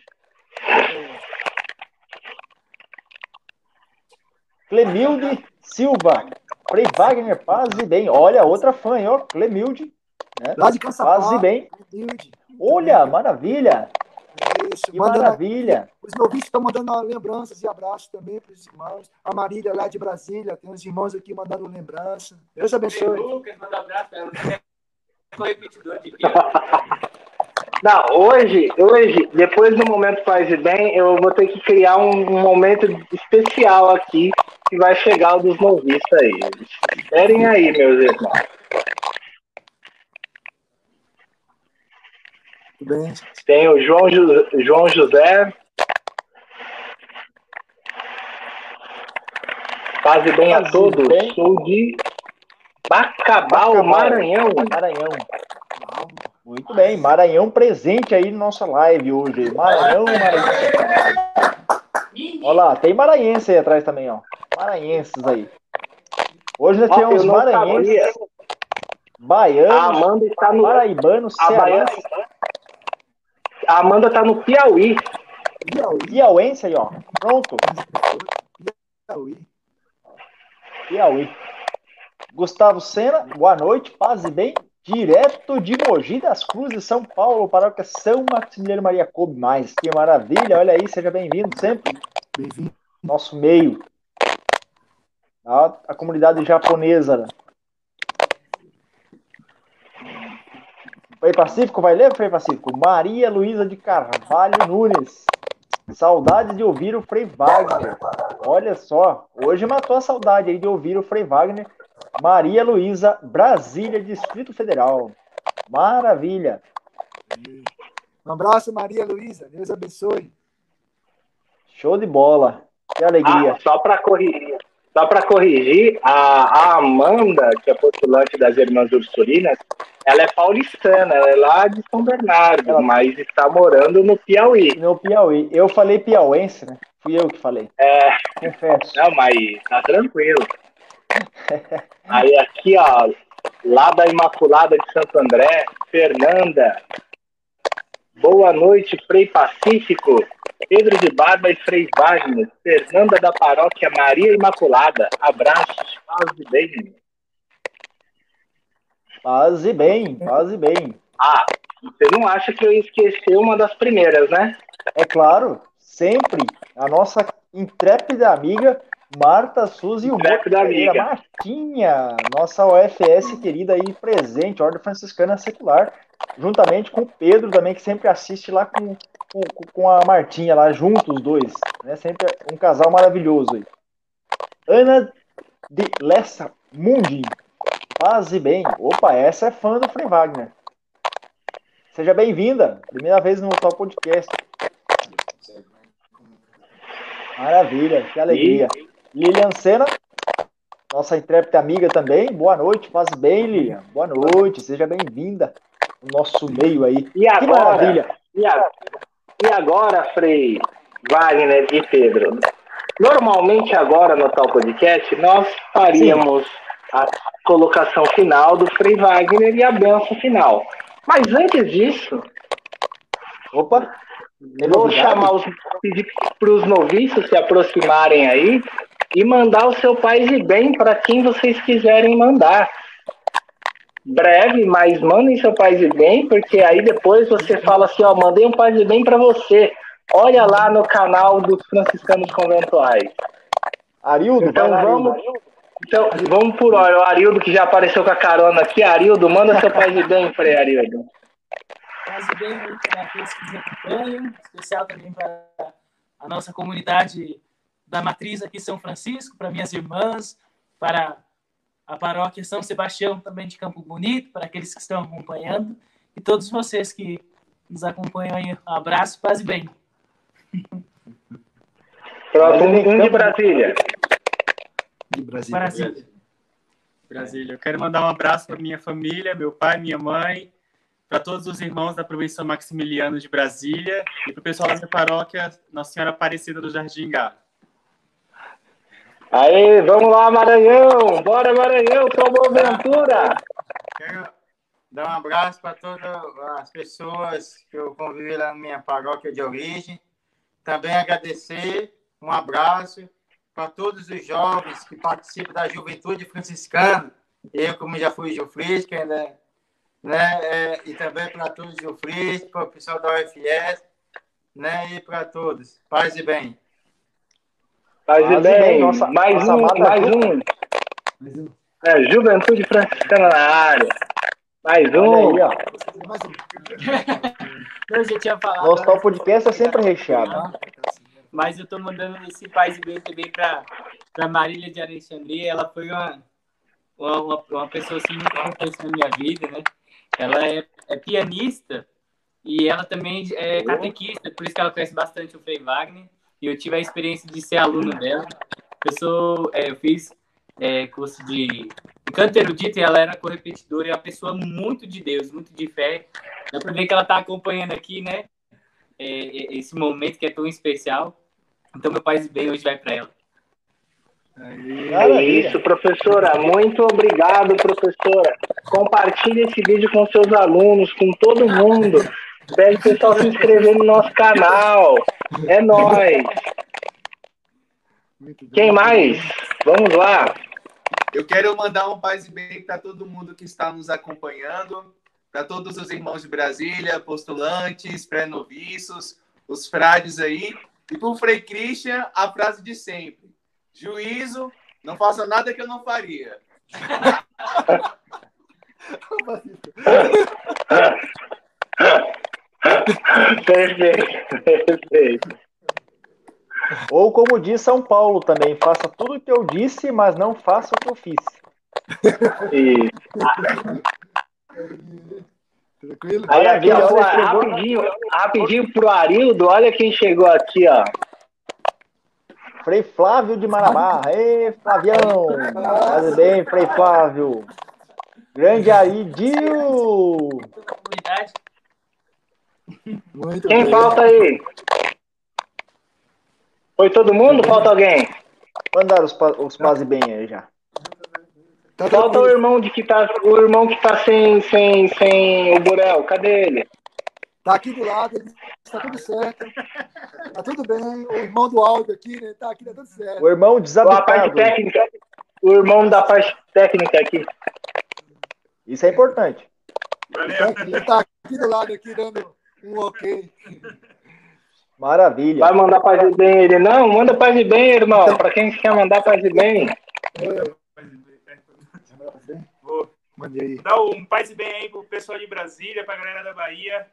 Clemilde Silva. Frei Wagner, paz e bem. Olha, outra fã, hein, ó. Clemilde. Né? Lá de Caçapá. Paz e bem. Humilde. Olha, maravilha. Isso, Que mandando- maravilha. Os noviços estão mandando lembranças e abraços também para os irmãos. A Marília lá de Brasília, tem uns irmãos aqui mandando lembrança. Deus abençoe. Lucas, manda abraço. Foi repetidor de [LAUGHS] Não, hoje, hoje, depois do momento Faz e Bem, eu vou ter que criar um momento especial aqui que vai chegar o dos noviços aí. Esperem aí, meus irmãos. Bem? Tem o João, Ju- João José. Paz e bem a Paz todos. bem. Sou de Bacabal, Bacabal. Maranhão. Maranhão. Muito bem, Maranhão presente aí na nossa live hoje. Maranhão, Maranhão. Olha lá, tem maranhense aí atrás também, ó. Maranhenses aí. Hoje nós tivemos maranhenses, sabia. A baianos, Amanda está no. paraibanos, cearenses, a Amanda está no Piauí. Piauí, piauense aí, ó. Pronto, Piauí. Piauí. Gustavo Sena, boa noite, paz e bem. Direto de Mogi das Cruzes, São Paulo, paróquia São Maximiliano Maria Coube Mais. Que maravilha, olha aí, seja bem-vindo sempre. Bem-vindo. nosso meio. A, a comunidade japonesa. né? Frei Pacífico, vai ler, Frei Pacífico? Maria Luísa de Carvalho Nunes. Saudade de ouvir o Frei Wagner. Olha só, hoje matou a saudade aí de ouvir o Frei Wagner. Maria Luísa, Brasília, Distrito Federal. Maravilha. Um abraço, Maria Luísa. Deus abençoe. Show de bola. Que alegria. Ah, só para corrigir, só para corrigir, a, a Amanda, que é postulante das Irmãs Ursurinas, ela é paulistana, ela é lá de São Bernardo, Ela- mas está morando no Piauí. No Piauí. Eu falei piauense, né? Fui eu que falei. É, Confesso. não, mas tá tranquilo. [LAUGHS] Aí aqui, ó, lá da Imaculada de Santo André, Fernanda. Boa noite, Frei Pacífico. Pedro de Barba e Frei Wagner. Fernanda da Paróquia Maria Imaculada. Abraços, paz e bem. Paz e bem, paz e bem. Ah, você não acha que eu esqueci uma das primeiras, né? É claro, sempre a nossa intrépida amiga Marta Suzy e o Intrépida Pereira. Martinha, nossa OFS querida aí presente, Ordem Franciscana Secular, juntamente com o Pedro também, que sempre assiste lá com, com, com a Martinha lá, juntos os dois. Né? Sempre um casal maravilhoso aí. Ana de Lessa Mundi, paz e bem. Opa, essa é fã do Frei Wagner. Seja bem-vinda, primeira vez no Top Podcast. Maravilha, que alegria. Lilian Sena, nossa intrépida amiga também. Boa noite, paz e bem, Lilian. Boa noite, seja bem-vinda no nosso meio aí. E Que agora, maravilha. e, a- e agora, Frei Wagner e Pedro? Normalmente agora no tal podcast nós faríamos a colocação final do Frei Wagner e a benção final. Mas antes disso, Opa, vou novidade? chamar os pedir para os noviços se aproximarem aí e mandar o seu paz e bem para quem vocês quiserem mandar. Breve, mas mandem seu paz e bem, porque aí depois você fala assim, ó, mandei um paz e bem para você. Olha lá no canal dos franciscanos conventuais. Arildo, Então vamos, Arildo. então vamos por hora. O Arildo que já apareceu com a carona aqui, Arildo, manda seu paz e bem, Frei Arildo. Paz e bem para aqueles que nos acompanham, especial também para a nossa comunidade da Matriz aqui São Francisco, para minhas irmãs, para a paróquia São Sebastião também de Campo Bonito, para aqueles que estão acompanhando e todos vocês que nos acompanham aí. Um abraço, paz e bem. Próximo, um de Brasília. De Brasília. Brasília. Brasília. Eu quero mandar um abraço para minha família, meu pai, minha mãe, para todos os irmãos da província Maximiliano de Brasília e para o pessoal da minha paróquia Nossa Senhora Aparecida do Jardim Gá. Aí, vamos lá, Maranhão! Bora, Maranhão, com boa aventura! Quero dar um abraço para todas as pessoas que eu convivi lá na minha paróquia de origem. Também agradecer, um abraço para todos os jovens que participam da juventude franciscana. Eu, como já fui Jufrisca, né? né? É, e também para todos os Jufrisca, para o pessoal da UFS, né? E para todos. Paz e bem. E bem, bem, nossa- mais nossa um, mais um. É, Juventude Franciscana na área. Mais um. Olha aí, ó. [LAUGHS] Mais um. Eu já tinha falado. Nosso tal antes. podcast é sempre recheado. Mas eu tô mandando esse paz e bem também para para Marília de Alexandria. Ela foi uma, uma, uma, uma pessoa assim, muito importante na minha vida, né? Ela é, é pianista e ela também é catequista, por isso que ela conhece bastante o Frei Wagner. E eu tive a experiência de ser aluno dela. Eu sou, é, eu fiz é, curso de canto erudito e ela era correpetidora é uma pessoa muito de Deus, muito de fé. Dá para ver que ela está acompanhando aqui, né? é, esse momento que é tão especial. Então, meu pai bem hoje vai para ela. É isso, professora. Muito obrigado, professora. Compartilhe esse vídeo com seus alunos, com todo mundo. Pede o pessoal se inscrever no nosso canal. É nóis. Quem mais? Vamos lá. Eu quero mandar um paz e bem para todo mundo que está nos acompanhando, para todos os irmãos de Brasília, postulantes, pré-noviços, os frades aí. E para o Frei Christian, a frase de sempre: juízo, não faça nada que eu não faria. [LAUGHS] [LAUGHS] [LAUGHS] Perfeito, perfeito. Ou como diz São Paulo também, faça tudo o que eu disse, mas não faça o que eu fiz. E Tranquilo? aí aqui, ó, olha, chegou. rapidinho, rapidinho pro Arildo, olha quem chegou aqui, ó. Frei Flávio de Marabá. Ê, Flavião! Faz bem, Frei Flávio. Grande Aridil! Comunidade. Muito Quem bem. falta aí? Foi todo mundo? Falta alguém? Mandaram os, os paz e bem aí já. Tá Falta o irmão de que tá, o irmão que tá sem, sem, sem o Burel. Cadê ele? Tá aqui do lado, está tudo certo. Tá tudo bem. O irmão do Aldo aqui, né? Tá aqui, tá tudo certo. O irmão Ó, a parte desabitado. técnica. O irmão da parte técnica aqui. Isso é importante. Ele tá aqui do lado, aqui, dando um ok. Maravilha. Vai mandar paz e bem ele. Não, manda paz e bem, irmão. Pra quem quer mandar paz e bem. Dá um paz e bem aí pro pessoal de Brasília, pra galera da Bahia.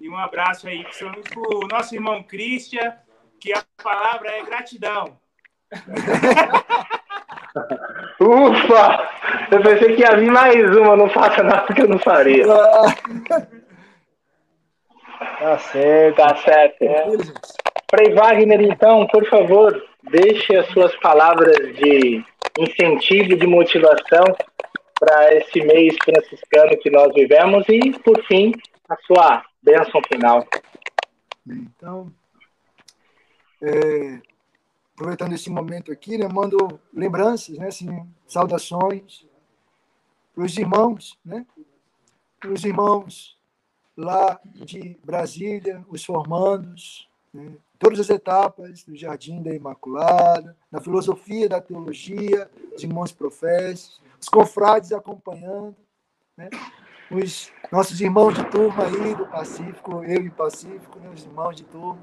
E um abraço aí, principalmente pro nosso irmão Christian, que a palavra é gratidão. [LAUGHS] Ufa! Eu pensei que ia vir mais uma. Não faça nada que eu não faria. [LAUGHS] Tá certo. Tá certo. Gente. Frei Wagner, então, por favor, deixe as suas palavras de incentivo, de motivação para esse mês franciscano que nós vivemos e, por fim, a sua bênção final. Então, é, aproveitando esse momento aqui, né, mando lembranças, né, assim, saudações para os irmãos, né, para os irmãos lá de Brasília, os formandos, né, todas as etapas do Jardim da Imaculada, na filosofia da teologia, os irmãos profetas, os confrades acompanhando, né, os nossos irmãos de turma aí do Pacífico, eu e Pacífico, meus irmãos de turma,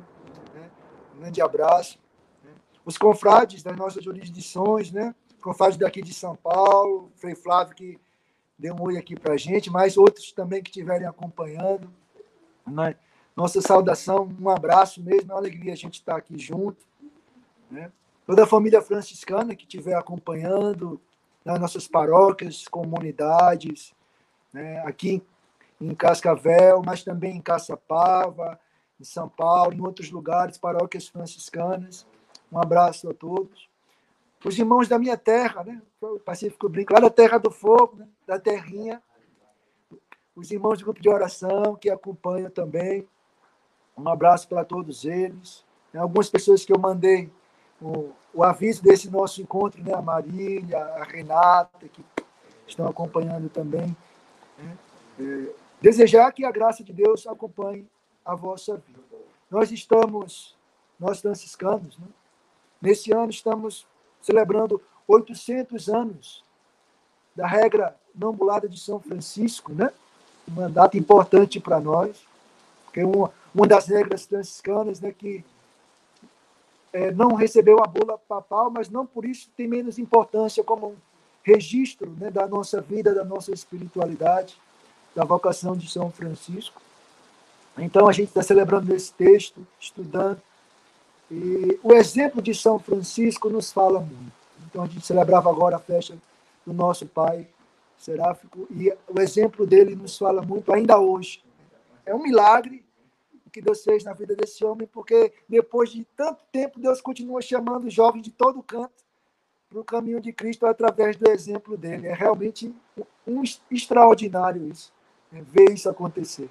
né? um grande abraço. né? Os confrades das nossas jurisdições, né? confrades daqui de São Paulo, Frei Flávio que deu um oi aqui para a gente, mas outros também que estiverem acompanhando. né? Nossa saudação, um abraço mesmo, é uma alegria a gente estar aqui junto. Né? Toda a família franciscana que estiver acompanhando, nas nossas paróquias, comunidades, né? aqui em Cascavel, mas também em Caçapava, em São Paulo, em outros lugares, paróquias franciscanas. Um abraço a todos. Os irmãos da minha terra, né? O Pacífico Brinco, lá da Terra do Fogo, né? da Terrinha, os irmãos do grupo de oração que acompanham também. Um abraço para todos eles. Algumas pessoas que eu mandei o, o aviso desse nosso encontro, né? a Marília, a Renata, que estão acompanhando também. Né? É, desejar que a graça de Deus acompanhe a vossa vida. Nós estamos, nós franciscanos, né? nesse ano estamos celebrando 800 anos da regra não ambulada de São Francisco, né? uma data importante para nós, que é uma, uma das regras franciscanas né, que é, não recebeu a bula papal, mas não por isso tem menos importância como um registro né, da nossa vida, da nossa espiritualidade, da vocação de São Francisco. Então a gente está celebrando esse texto, estudando, e o exemplo de São Francisco nos fala muito. Então a gente celebrava agora a festa do nosso pai seráfico e o exemplo dele nos fala muito ainda hoje. É um milagre que Deus fez na vida desse homem, porque depois de tanto tempo Deus continua chamando jovens de todo canto para o caminho de Cristo através do exemplo dele. É realmente um extraordinário isso, né? ver isso acontecer.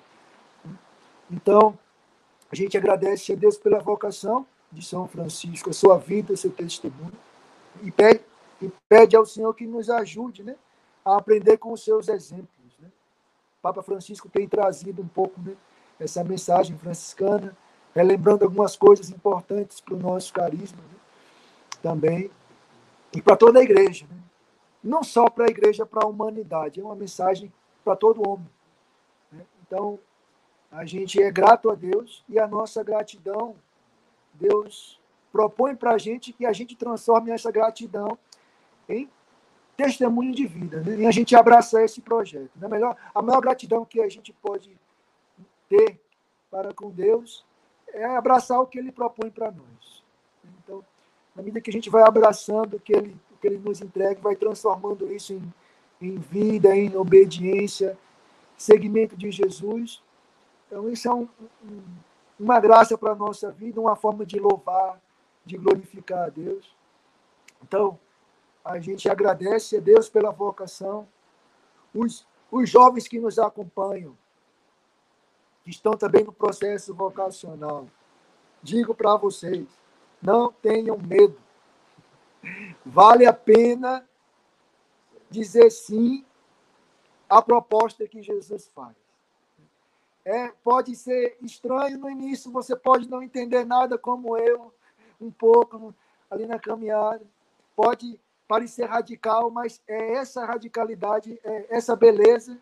Então, a gente agradece a Deus pela vocação de São Francisco, a sua vida, seu testemunho, e pede, e pede ao Senhor que nos ajude né, a aprender com os seus exemplos. Né? Papa Francisco tem trazido um pouco né, essa mensagem franciscana, relembrando algumas coisas importantes para o nosso carisma né, também, e para toda a igreja. Né? Não só para a igreja, para a humanidade, é uma mensagem para todo homem. Né? Então, a gente é grato a Deus e a nossa gratidão, Deus propõe para a gente que a gente transforme essa gratidão em testemunho de vida, né? e a gente abraçar esse projeto. Né? Melhor, a maior gratidão que a gente pode ter para com Deus é abraçar o que Ele propõe para nós. Então, na medida que a gente vai abraçando o que Ele, o que ele nos entrega, vai transformando isso em, em vida, em obediência, seguimento de Jesus. Então, isso é um, um, uma graça para a nossa vida, uma forma de louvar, de glorificar a Deus. Então, a gente agradece a Deus pela vocação. Os, os jovens que nos acompanham, que estão também no processo vocacional. Digo para vocês, não tenham medo. Vale a pena dizer sim à proposta que Jesus faz. É, pode ser estranho no início, você pode não entender nada como eu, um pouco ali na caminhada. Pode parecer radical, mas é essa radicalidade, é essa beleza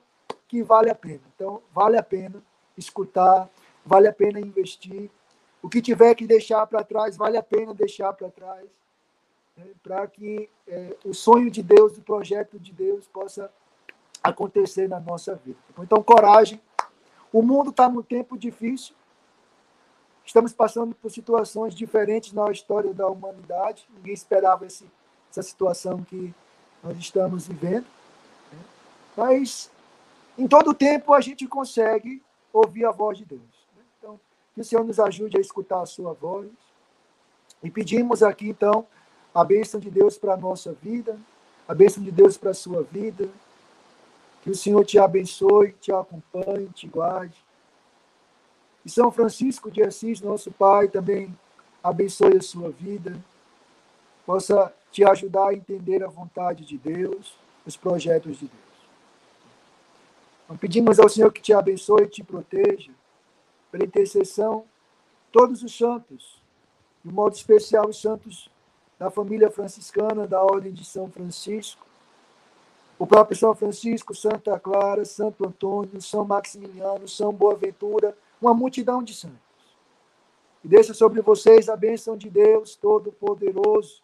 que vale a pena. Então, vale a pena escutar, vale a pena investir. O que tiver que deixar para trás, vale a pena deixar para trás, né, para que é, o sonho de Deus, o projeto de Deus possa acontecer na nossa vida. Então, coragem. O mundo está num tempo difícil. Estamos passando por situações diferentes na história da humanidade. Ninguém esperava esse, essa situação que nós estamos vivendo. Mas, em todo tempo, a gente consegue ouvir a voz de Deus. Então, que o Senhor nos ajude a escutar a sua voz. E pedimos aqui, então, a bênção de Deus para a nossa vida, a bênção de Deus para a sua vida. Que o Senhor te abençoe, te acompanhe, te guarde. E São Francisco de Assis, nosso Pai, também abençoe a sua vida, possa te ajudar a entender a vontade de Deus, os projetos de Deus. Então, pedimos ao Senhor que te abençoe e te proteja, pela intercessão, todos os santos, de modo especial os santos da família franciscana, da Ordem de São Francisco, o próprio São Francisco, Santa Clara, Santo Antônio, São Maximiliano, São Boaventura, uma multidão de santos. E deixa sobre vocês a bênção de Deus Todo-Poderoso,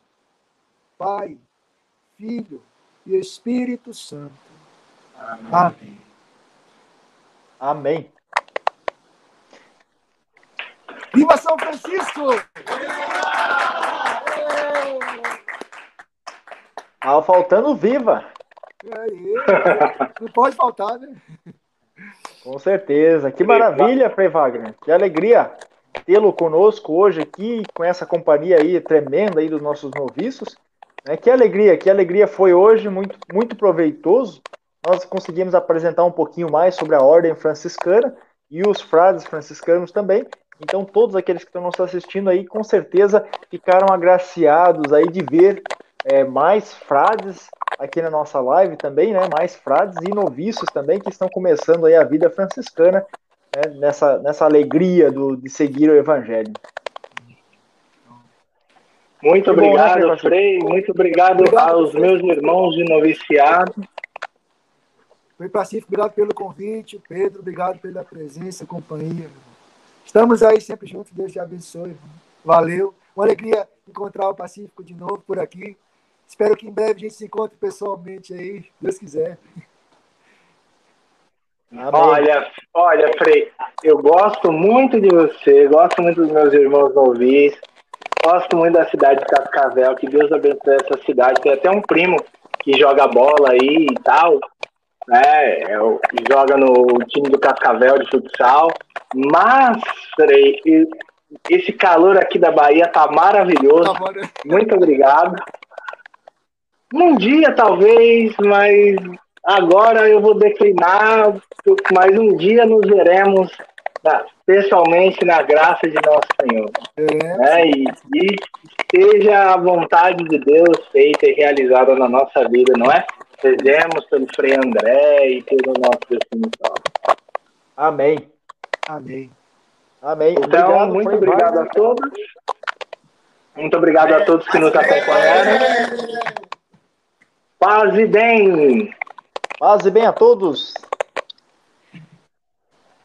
Pai, Filho e Espírito Santo. Amém. Amém. Viva São Francisco! Ah, faltando viva. Não pode faltar, né? Com certeza. Que maravilha, Frei Wagner. Que alegria tê-lo conosco hoje aqui, com essa companhia aí tremenda aí dos nossos noviços. É, que alegria, que alegria foi hoje, muito, muito proveitoso. Nós conseguimos apresentar um pouquinho mais sobre a ordem franciscana e os frades franciscanos também. Então, todos aqueles que estão nos assistindo aí, com certeza ficaram agraciados aí de ver é, mais frades aqui na nossa live também, né? Mais frades e noviços também que estão começando aí a vida franciscana né? nessa, nessa alegria do, de seguir o Evangelho. Muito obrigado, bom, né, Frei. Muito obrigado, obrigado aos meus irmãos de noviciado. Foi pacífico, obrigado pelo convite. Pedro, obrigado pela presença, companhia. Estamos aí sempre juntos, Deus te abençoe. Valeu. Uma alegria encontrar o Pacífico de novo por aqui. Espero que em breve a gente se encontre pessoalmente aí, Deus quiser. Olha, olha, Frei, eu gosto muito de você, gosto muito dos meus irmãos novis, gosto muito da cidade de Cascavel, que Deus abençoe essa cidade. Tem até um primo que joga bola aí e tal, né? É joga no time do Cascavel de futsal. Mas, Frei, esse calor aqui da Bahia tá maravilhoso. Tá muito obrigado. Um dia, talvez, mas agora eu vou declinar, mas um dia nos veremos né, pessoalmente na graça de nosso Senhor. É. Né? E, e seja a vontade de Deus feita e realizada na nossa vida, não é? Fizemos pelo Frei André e pelo nosso destino. Amém. Amém. Amém. Então, obrigado, muito obrigado a todos. Muito obrigado a todos que nos acompanharam. Paz e bem. Paz e bem a todos.